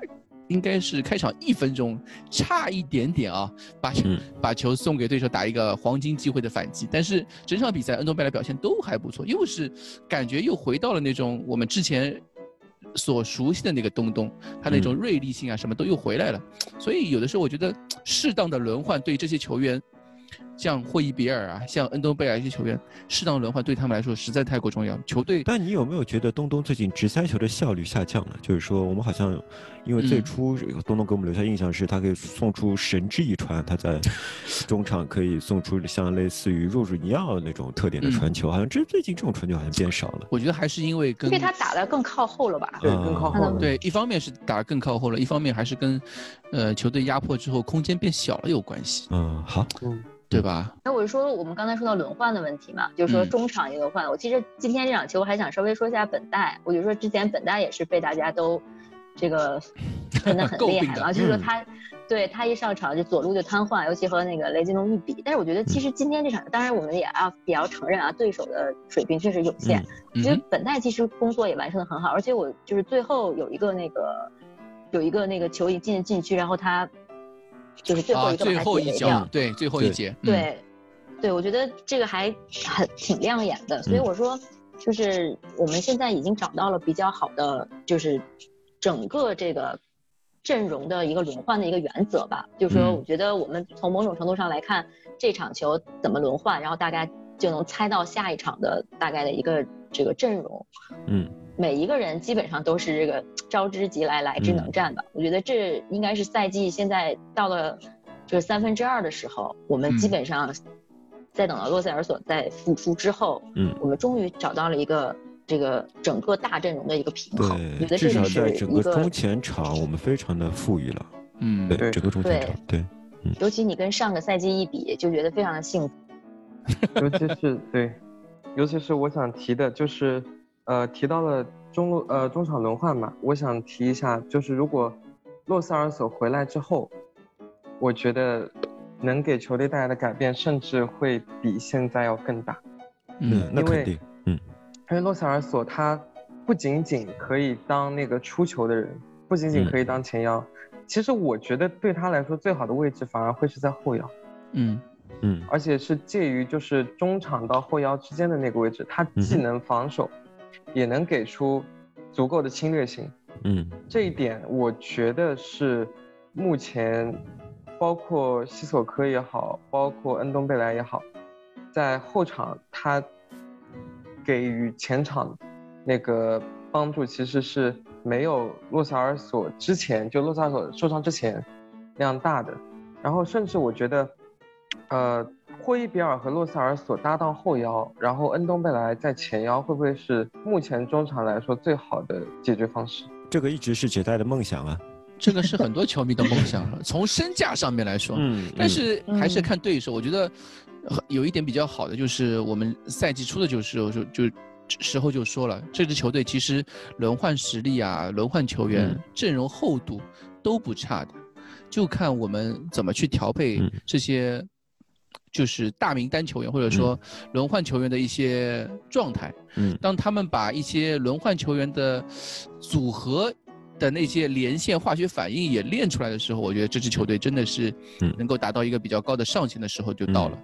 应该是开场一分钟，差一点点啊，把球把球送给对手打一个黄金机会的反击。但是整场比赛恩东贝莱表现都还不错，又是感觉又回到了那种我们之前所熟悉的那个东东，他那种锐利性啊什么都又回来了。所以有的时候我觉得适当的轮换对这些球员。像霍伊比尔啊，像恩东贝尔一些球员，适当轮换对他们来说实在太过重要。球队，但你有没有觉得东东最近直塞球的效率下降了？就是说，我们好像，因为最初东东给我们留下印象是他可以送出神之一传，他在中场可以送出像类似于若日尼奥那种特点的传球，好像这最近这种传球好像变少了。我觉得还是因为跟因为他打的更靠后了吧？对，更靠后。对，一方面是打的更靠后了，一方面还是跟，呃，球队压迫之后空间变小了有关系。嗯，好。嗯。对吧？那我是说，我们刚才说到轮换的问题嘛，就是说中场一个换。我其实今天这场球，我还想稍微说一下本代。我就说之前本代也是被大家都这个 *laughs* 喷的很厉害嘛，就是说他对他一上场就左路就瘫痪，尤其和那个雷金龙一比。但是我觉得其实今天这场，当然我们也要也要承认啊，对手的水平确实有限。我觉得本代其实工作也完成的很好，而且我就是最后有一个那个有一个那个球一进禁区，然后他。就是最后一个最后一脚，对，最后一节，对，对，我觉得这个还很挺亮眼的，所以我说，就是我们现在已经找到了比较好的，就是整个这个阵容的一个轮换的一个原则吧。就是说，我觉得我们从某种程度上来看，这场球怎么轮换，然后大家就能猜到下一场的大概的一个这个阵容。嗯。每一个人基本上都是这个招之即来，来之能战吧。我觉得这应该是赛季现在到了就是三分之二的时候，我们基本上在等到洛塞尔索在复出之后，嗯，我们终于找到了一个这个整个大阵容的一个平衡。对，至少在整个中前场我们非常的富裕了。嗯，对，整个中前场，对，尤其你跟上个赛季一比，就觉得非常的幸福。*laughs* 尤其是对，尤其是我想提的就是。呃，提到了中路呃中场轮换嘛，我想提一下，就是如果洛塞尔索回来之后，我觉得能给球队带来的改变，甚至会比现在要更大。嗯，那肯定。嗯，因为洛塞尔索他不仅仅可以当那个出球的人，不仅仅可以当前腰，其实我觉得对他来说最好的位置反而会是在后腰。嗯嗯，而且是介于就是中场到后腰之间的那个位置，他既能防守。也能给出足够的侵略性，嗯，这一点我觉得是目前包括西索科也好，包括恩东贝莱也好，在后场他给予前场那个帮助其实是没有洛萨尔索之前就洛萨尔索受伤之前那样大的。然后甚至我觉得，呃，霍伊比尔和洛塞尔索搭档后腰，然后恩东贝莱在前腰，会不会是目前中场来说最好的解决方式？这个一直是杰代的梦想啊。这个是很多球迷的梦想，从身价上面来说，嗯，但是还是看对手。我觉得有一点比较好的就是我们赛季初的就是就就时候就说了，这支球队其实轮换实力啊、轮换球员、阵容厚度都不差的，就看我们怎么去调配这些就是大名单球员或者说轮换球员的一些状态。嗯，当他们把一些轮换球员的组合。的那些连线化学反应也练出来的时候，我觉得这支球队真的是能够达到一个比较高的上限的时候就到了。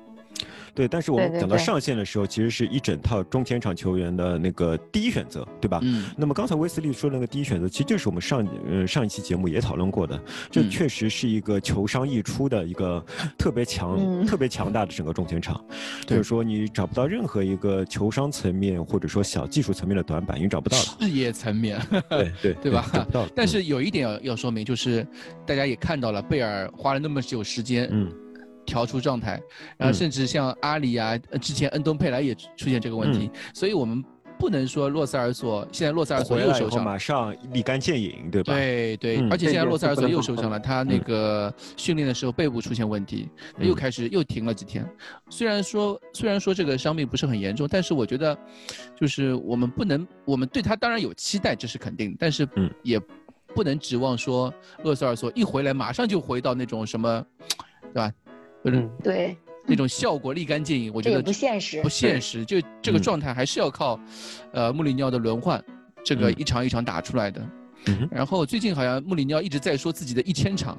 对，但是我们讲到上线的时候，其实是一整套中前场球员的那个第一选择，对吧？嗯。那么刚才威斯利说那个第一选择，其实就是我们上呃上一期节目也讨论过的，这确实是一个球商溢出的一个特别强、特别强大的整个中前场。*laughs* 就是说你找不到任何一个球商层面或者说小技术层面的短板，你找不到了。事业层面。对 *laughs* 对对吧？找不到。但是有一点要要说明，就是大家也看到了，贝尔花了那么久时间。嗯。调出状态，然后甚至像阿里啊，之前恩东佩莱也出现这个问题，所以我们不能说洛塞尔索现在洛塞尔索又受伤，马上立竿见影，对吧？对对，而且现在洛塞尔索又受伤了，他那个训练的时候背部出现问题，又开始又停了几天。虽然说虽然说这个伤病不是很严重，但是我觉得，就是我们不能，我们对他当然有期待，这是肯定，但是也不能指望说洛塞尔索一回来马上就回到那种什么，对吧？嗯，对，那种效果立竿见影，我觉得不现实，不现实。就这个状态还是要靠，呃，穆里尼奥的轮换，这个一场一场打出来的。然后最近好像穆里尼奥一直在说自己的一千场，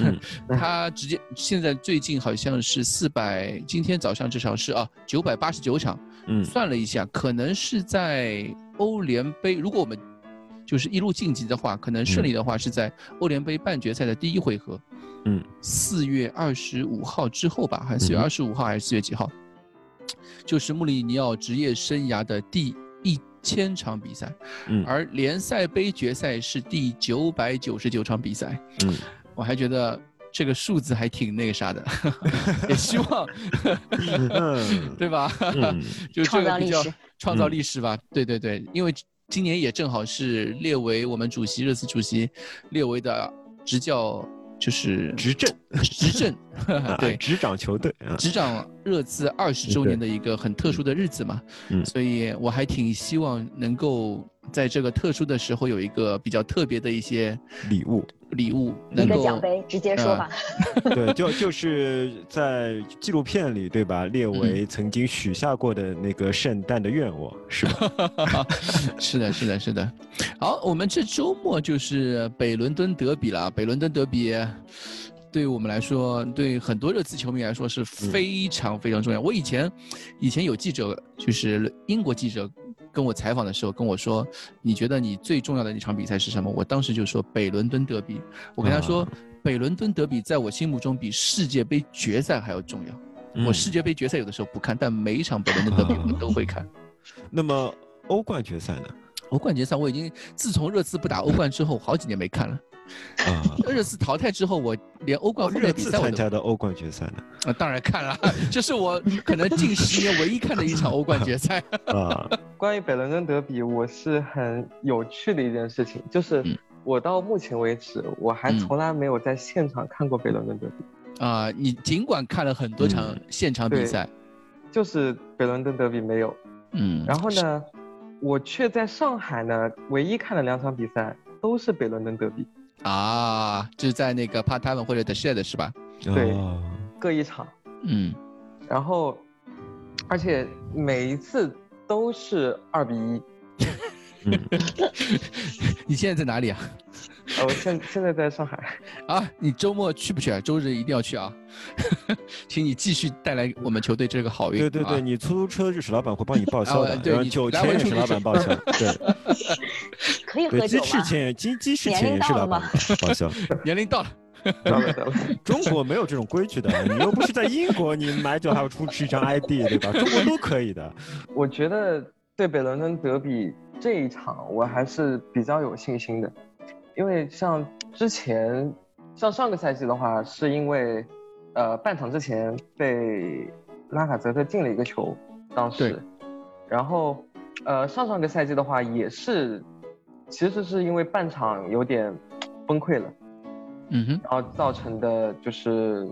*laughs* 他直接现在最近好像是四百，今天早上这场是啊九百八十九场。嗯，算了一下，可能是在欧联杯，如果我们就是一路晋级的话，可能顺利的话是在欧联杯半决赛的第一回合。嗯，四月二十五号之后吧，还是四月二十五号还是四月几号？就是穆里尼奥职业生涯的第一千场比赛，嗯，而联赛杯决赛是第九百九十九场比赛，嗯，我还觉得这个数字还挺那个啥的，*laughs* 也希望，对吧？*laughs* 就这个比较创造历史吧，对对对，因为今年也正好是列为我们主席热刺主席列为的执教。就是执政，执政，*laughs* 对，执掌球队，执掌热刺二十周年的一个很特殊的日子嘛，嗯，所以我还挺希望能够在这个特殊的时候有一个比较特别的一些礼物。礼物一个奖杯，直接说吧。*laughs* 对，就就是在纪录片里，对吧？列为曾经许下过的那个圣诞的愿望，是吧？*laughs* 是的，是的，是的。好，我们这周末就是北伦敦德比了。北伦敦德比，对于我们来说，对很多热刺球迷来说是非常非常重要。我以前，以前有记者，就是英国记者。跟我采访的时候跟我说，你觉得你最重要的那场比赛是什么？我当时就说北伦敦德比。我跟他说，北伦敦德比在我心目中比世界杯决赛还要重要。我世界杯决赛有的时候不看，但每一场北伦敦德比我都会看。*laughs* 那么欧冠决赛呢？欧冠决赛我已经自从热刺不打欧冠之后，好几年没看了。啊！*laughs* 热刺淘汰之后，我连欧冠热刺参加的欧冠决赛呢？啊，当然看了，*laughs* 这是我可能近十年唯一看的一场欧冠决赛。*laughs* 啊，关于北伦敦德比，我是很有趣的一件事情，就是我到目前为止，我还从来没有在现场看过北伦敦德比。啊，你尽管看了很多场现场比赛，就是北伦敦德比没有。嗯。然后呢，我却在上海呢，唯一看了两场比赛都是北伦敦德比。啊，就是在那个 Part Time 或者 The Shed 是吧？对，各一场。嗯，然后，而且每一次都是二比一。*laughs* 你现在在哪里啊？我现现在在上海。啊，你周末去不去啊？周日一定要去啊！*laughs* 请你继续带来我们球队这个好运。对对对，你出租车日史老板会帮你报销的，对，酒钱日史老板报销。对，*laughs* 可以喝酒鸡翅钱，鸡鸡翅钱也是老板报销。*laughs* 年龄到 *laughs* 了。中国没有这种规矩的，你又不是在英国，你买酒还要出示一张 ID，对吧？中国都可以的。我觉得对北伦敦德比这一场，我还是比较有信心的，因为像之前，像上个赛季的话，是因为，呃，半场之前被拉卡泽特进了一个球，当时，然后，呃，上上个赛季的话也是，其实是因为半场有点崩溃了。嗯哼，然后造成的就是，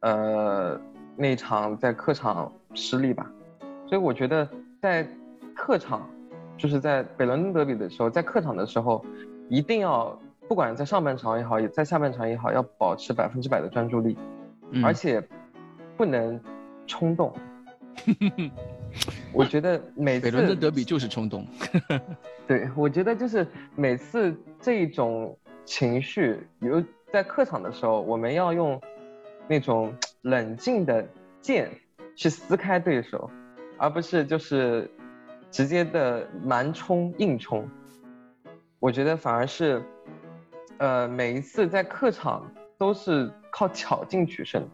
呃，那场在客场失利吧，所以我觉得在客场，就是在北伦敦德比的时候，在客场的时候，一定要不管在上半场也好，也在下半场也好，要保持百分之百的专注力，而且不能冲动。*laughs* 我觉得每次北伦敦德比就是冲动。*laughs* 对，我觉得就是每次这种情绪有。在客场的时候，我们要用那种冷静的剑去撕开对手，而不是就是直接的蛮冲硬冲。我觉得反而是，呃，每一次在客场都是靠巧劲取胜。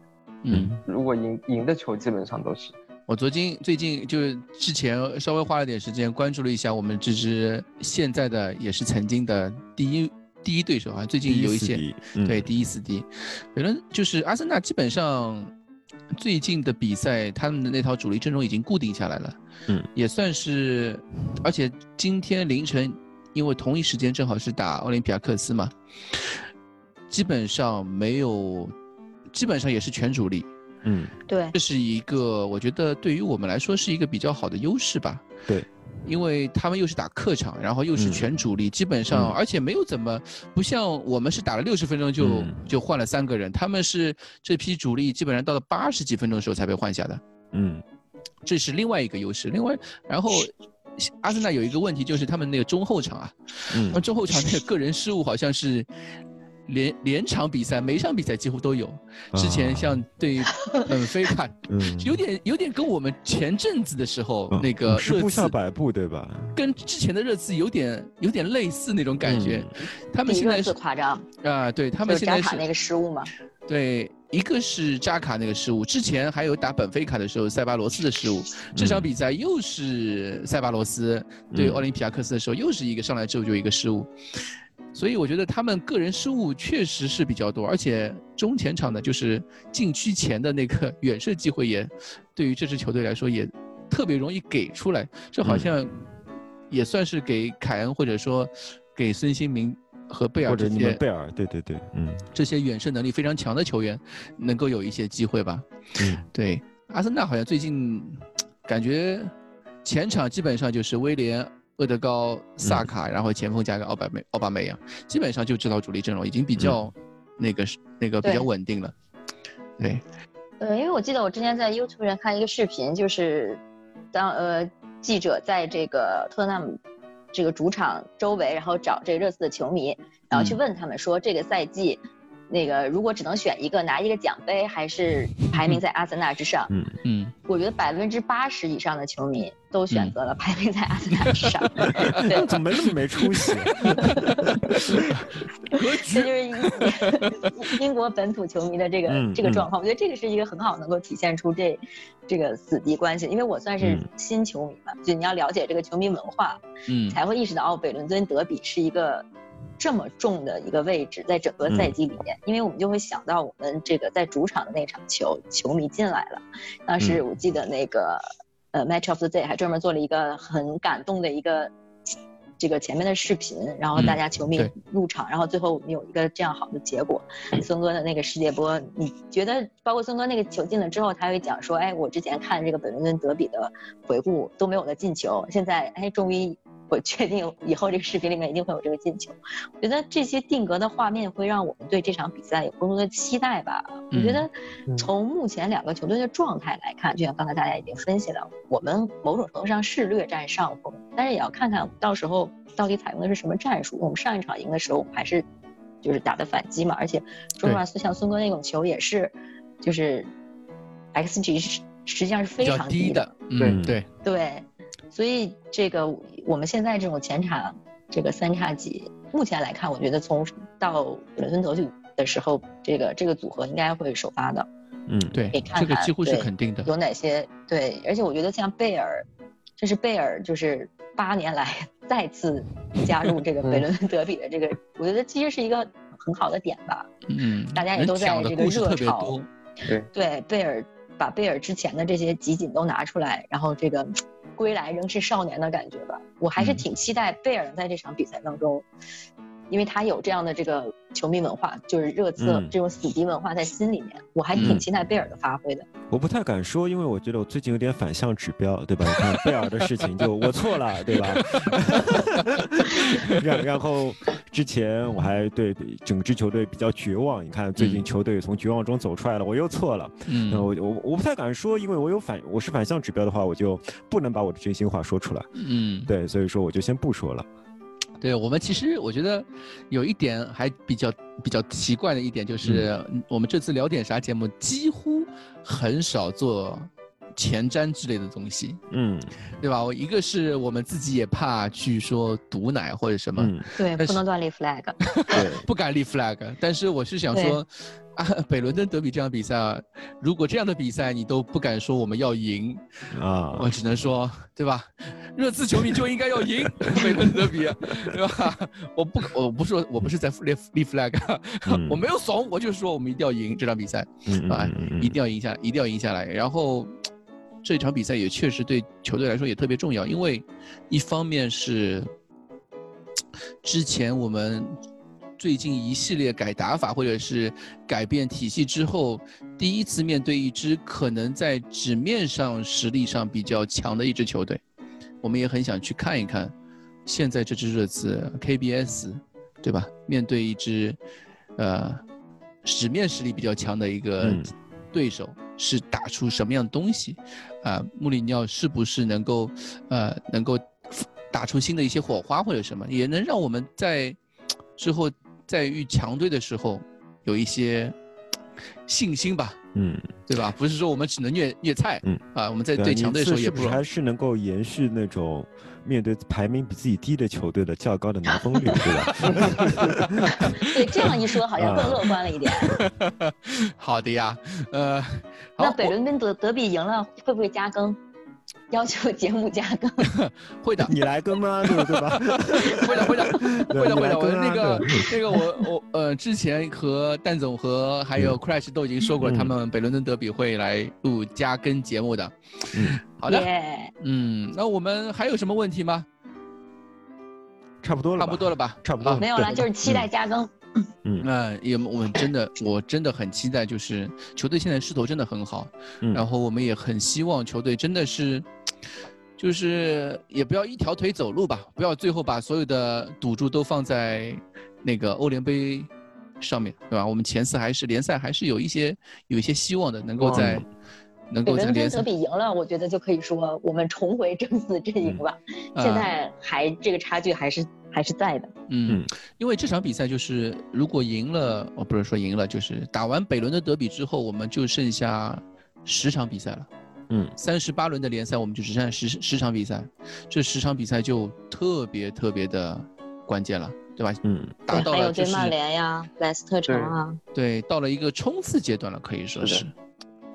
嗯，如果赢赢的球基本上都是。我昨天最近就是之前稍微花了点时间关注了一下我们这支现在的也是曾经的第一。第一对手啊，最近有一些对第一四 D，可能就是阿森纳基本上最近的比赛，他们的那套主力阵容已经固定下来了，嗯，也算是，而且今天凌晨，因为同一时间正好是打奥林匹亚克斯嘛，基本上没有，基本上也是全主力，嗯，对，这是一个我觉得对于我们来说是一个比较好的优势吧，对。因为他们又是打客场，然后又是全主力，基本上而且没有怎么不像我们是打了六十分钟就就换了三个人，他们是这批主力基本上到了八十几分钟的时候才被换下的。嗯，这是另外一个优势。另外，然后阿森纳有一个问题就是他们那个中后场啊，嗯，中后场那个个人失误好像是。连连场比赛，每场比赛几乎都有。之前像对本 *laughs* 菲卡，有点有点跟我们前阵子的时候那个热刺下百步，对吧？跟之前的热刺有点有点类似那种感觉。他们现在是夸张啊，对他们现在是那个失误嘛？对，一个是扎卡那个失误，之前还有打本菲卡的时候塞巴罗斯的失误。这场比赛又是塞巴罗斯对奥林匹亚克斯的时候，又是一个上来之后就一个失误。所以我觉得他们个人失误确实是比较多，而且中前场的就是禁区前的那个 *laughs* 远射机会也，对于这支球队来说也特别容易给出来。这好像也算是给凯恩或者说给孙兴民和贝尔这些贝尔对对对，嗯，这些远射能力非常强的球员能够有一些机会吧。嗯，对，阿森纳好像最近感觉前场基本上就是威廉。厄德高、萨卡，然后前锋加个奥巴梅、奥巴梅扬，基本上就知道主力阵容已经比较那个那个比较稳定了。对，呃，因为我记得我之前在 YouTube 上看一个视频，就是当呃记者在这个托特纳姆这个主场周围，然后找这个热刺的球迷，然后去问他们说这个赛季。那个，如果只能选一个拿一个奖杯，还是排名在阿森纳之上？嗯嗯，我觉得百分之八十以上的球迷都选择了排名在阿森纳之上。*laughs* 怎么那么没出息？这就是 *laughs* 英国本土球迷的这个这个状况。我觉得这个是一个很好能够体现出这这个死敌关系。因为我算是新球迷嘛，就你要了解这个球迷文化，嗯，才会意识到哦，北伦敦德比是一个。这么重的一个位置，在整个赛季里面，因为我们就会想到我们这个在主场的那场球，球迷进来了。当时我记得那个呃，Match of the Day 还专门做了一个很感动的一个这个前面的视频，然后大家球迷入场，然后最后我们有一个这样好的结果。孙哥的那个世界波，你觉得包括孙哥那个球进了之后，他会讲说，哎，我之前看这个本伦敦德比的回顾都没有的进球，现在哎，终于。我确定以后这个视频里面一定会有这个进球，我觉得这些定格的画面会让我们对这场比赛有更多的期待吧。我觉得从目前两个球队的状态来看，就像刚才大家已经分析了，我们某种程度上是略占上风，但是也要看看到时候到底采用的是什么战术。我们上一场赢的时候，我们还是就是打的反击嘛，而且说实话，像孙哥那种球也是，就是 xG 实际上是非常低的，对对对。所以这个我们现在这种前场这个三叉戟，目前来看，我觉得从到伦敦德比的时候，这个这个组合应该会首发的。嗯，对可以，看看这个几乎是对肯定的。有哪些对？而且我觉得像贝尔，这是贝尔就是八年来 *laughs* 再次加入这个北伦敦德比的这个，我觉得其实是一个很好的点吧。嗯，大家也都在这个热潮对。对贝尔把贝尔之前的这些集锦都拿出来，然后这个归来仍是少年的感觉吧。我还是嗯挺期待贝尔在这场比赛当中，因为他有这样的这个球迷文化，就是热刺嗯这种死敌文化在心里面，我还挺嗯期待贝尔的发挥的。我不太敢说，因为我觉得我最近有点反向指标，对吧？你看贝尔的事情就我错了，对吧？*laughs* 然然后之前我还对整支球队比较绝望，你看最近嗯球队从绝望中走出来了，我又错了。嗯那我我我不太敢说，因为我有反我是反向指标的话，我就不能把我的真心话说出来。嗯，对，所以说我就先不说了。对我们其实我觉得有一点还比较比较奇怪的一点就是，嗯。我们这次聊点啥节目几乎很少做前瞻之类的东西，嗯。对吧？我一个是我们自己也怕去说毒奶或者什么，嗯，对，不能乱立 flag。*laughs* 对，不敢立 flag，但是我是想说，啊，*laughs* 北伦敦德比这场比赛啊，如果这样的比赛你都不敢说我们要赢，啊我，只能说，对吧？热刺球迷就应该要赢 *laughs* 北伦敦德比，对吧？我不，我不是说，我不是在立立 flag，、嗯我没有怂，我就说我们一定要赢这场比赛，嗯啊一定要赢下，一定要赢下来。然后这场比赛也确实对球队来说也特别重要，因为一方面是之前我们最近一系列改打法或者是改变体系之后，第一次面对一支可能在纸面上实力上比较强的一支球队，我们也很想去看一看，现在这支热刺 KBS，对吧？面对一支呃纸面实力比较强的一个嗯对手，是打出什么样的东西？啊、穆里尼奥是不是能够呃能够打出新的一些火花或者什么，也能让我们在之后在遇强队的时候有一些信心吧，嗯，对吧？不是说我们只能虐虐菜，嗯啊，我们在对强队的时候也不是是还是能够延续那种面对排名比自己低的球队的较高的拿分率，对吧？*laughs* 对，这样一说好像更乐观了一点。*laughs* 好的呀，呃，那好，我北伦敦德德比赢了，会不会加更？*laughs* 要求节目加更？*laughs* 会的，你来更吗？对对吧？*laughs* 会的，会的，会的，会的。我那个对那个我我呃，之前和蛋总和还有 Crash 都已经说过，嗯他们北伦敦德比会来录加更节目的。嗯，好的，耶嗯，那我们还有什么问题吗？差不多了，差不多，了吧？差不多好没有了，就是期待加更。嗯那也我们真的，我真的很期待，就是球队现在势头真的很好，嗯然后我们也很希望球队真的是，就是也不要一条腿走路吧，不要最后把所有的赌注都放在那个欧联杯上面，对吧？我们前四还是联赛还是有一些有一些希望的，能够在能够在联赛比赢了，我觉得就可以说我们重回正四阵营吧。嗯现在还这个差距还是还是在的。嗯嗯，因为这场比赛就是如果赢了，哦，不是说赢了，就是打完北伦的德比之后，我们就剩下十场比赛了。嗯三十八轮的联赛，我们就只剩下十十场比赛，这十场比赛就特别特别的关键了，对吧？嗯达到了就是对曼联呀、莱斯特城啊，对，到了一个冲刺阶段了，可以说是是，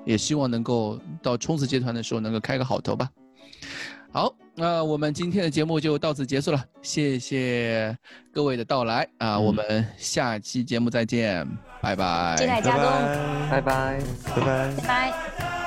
也希望能够到冲刺阶段的时候能够开个好头吧。好，那我们今天的节目就到此结束了，谢谢各位的到来啊，我嗯们下期节目再见，拜拜。期待加更，拜拜拜。拜拜。拜拜。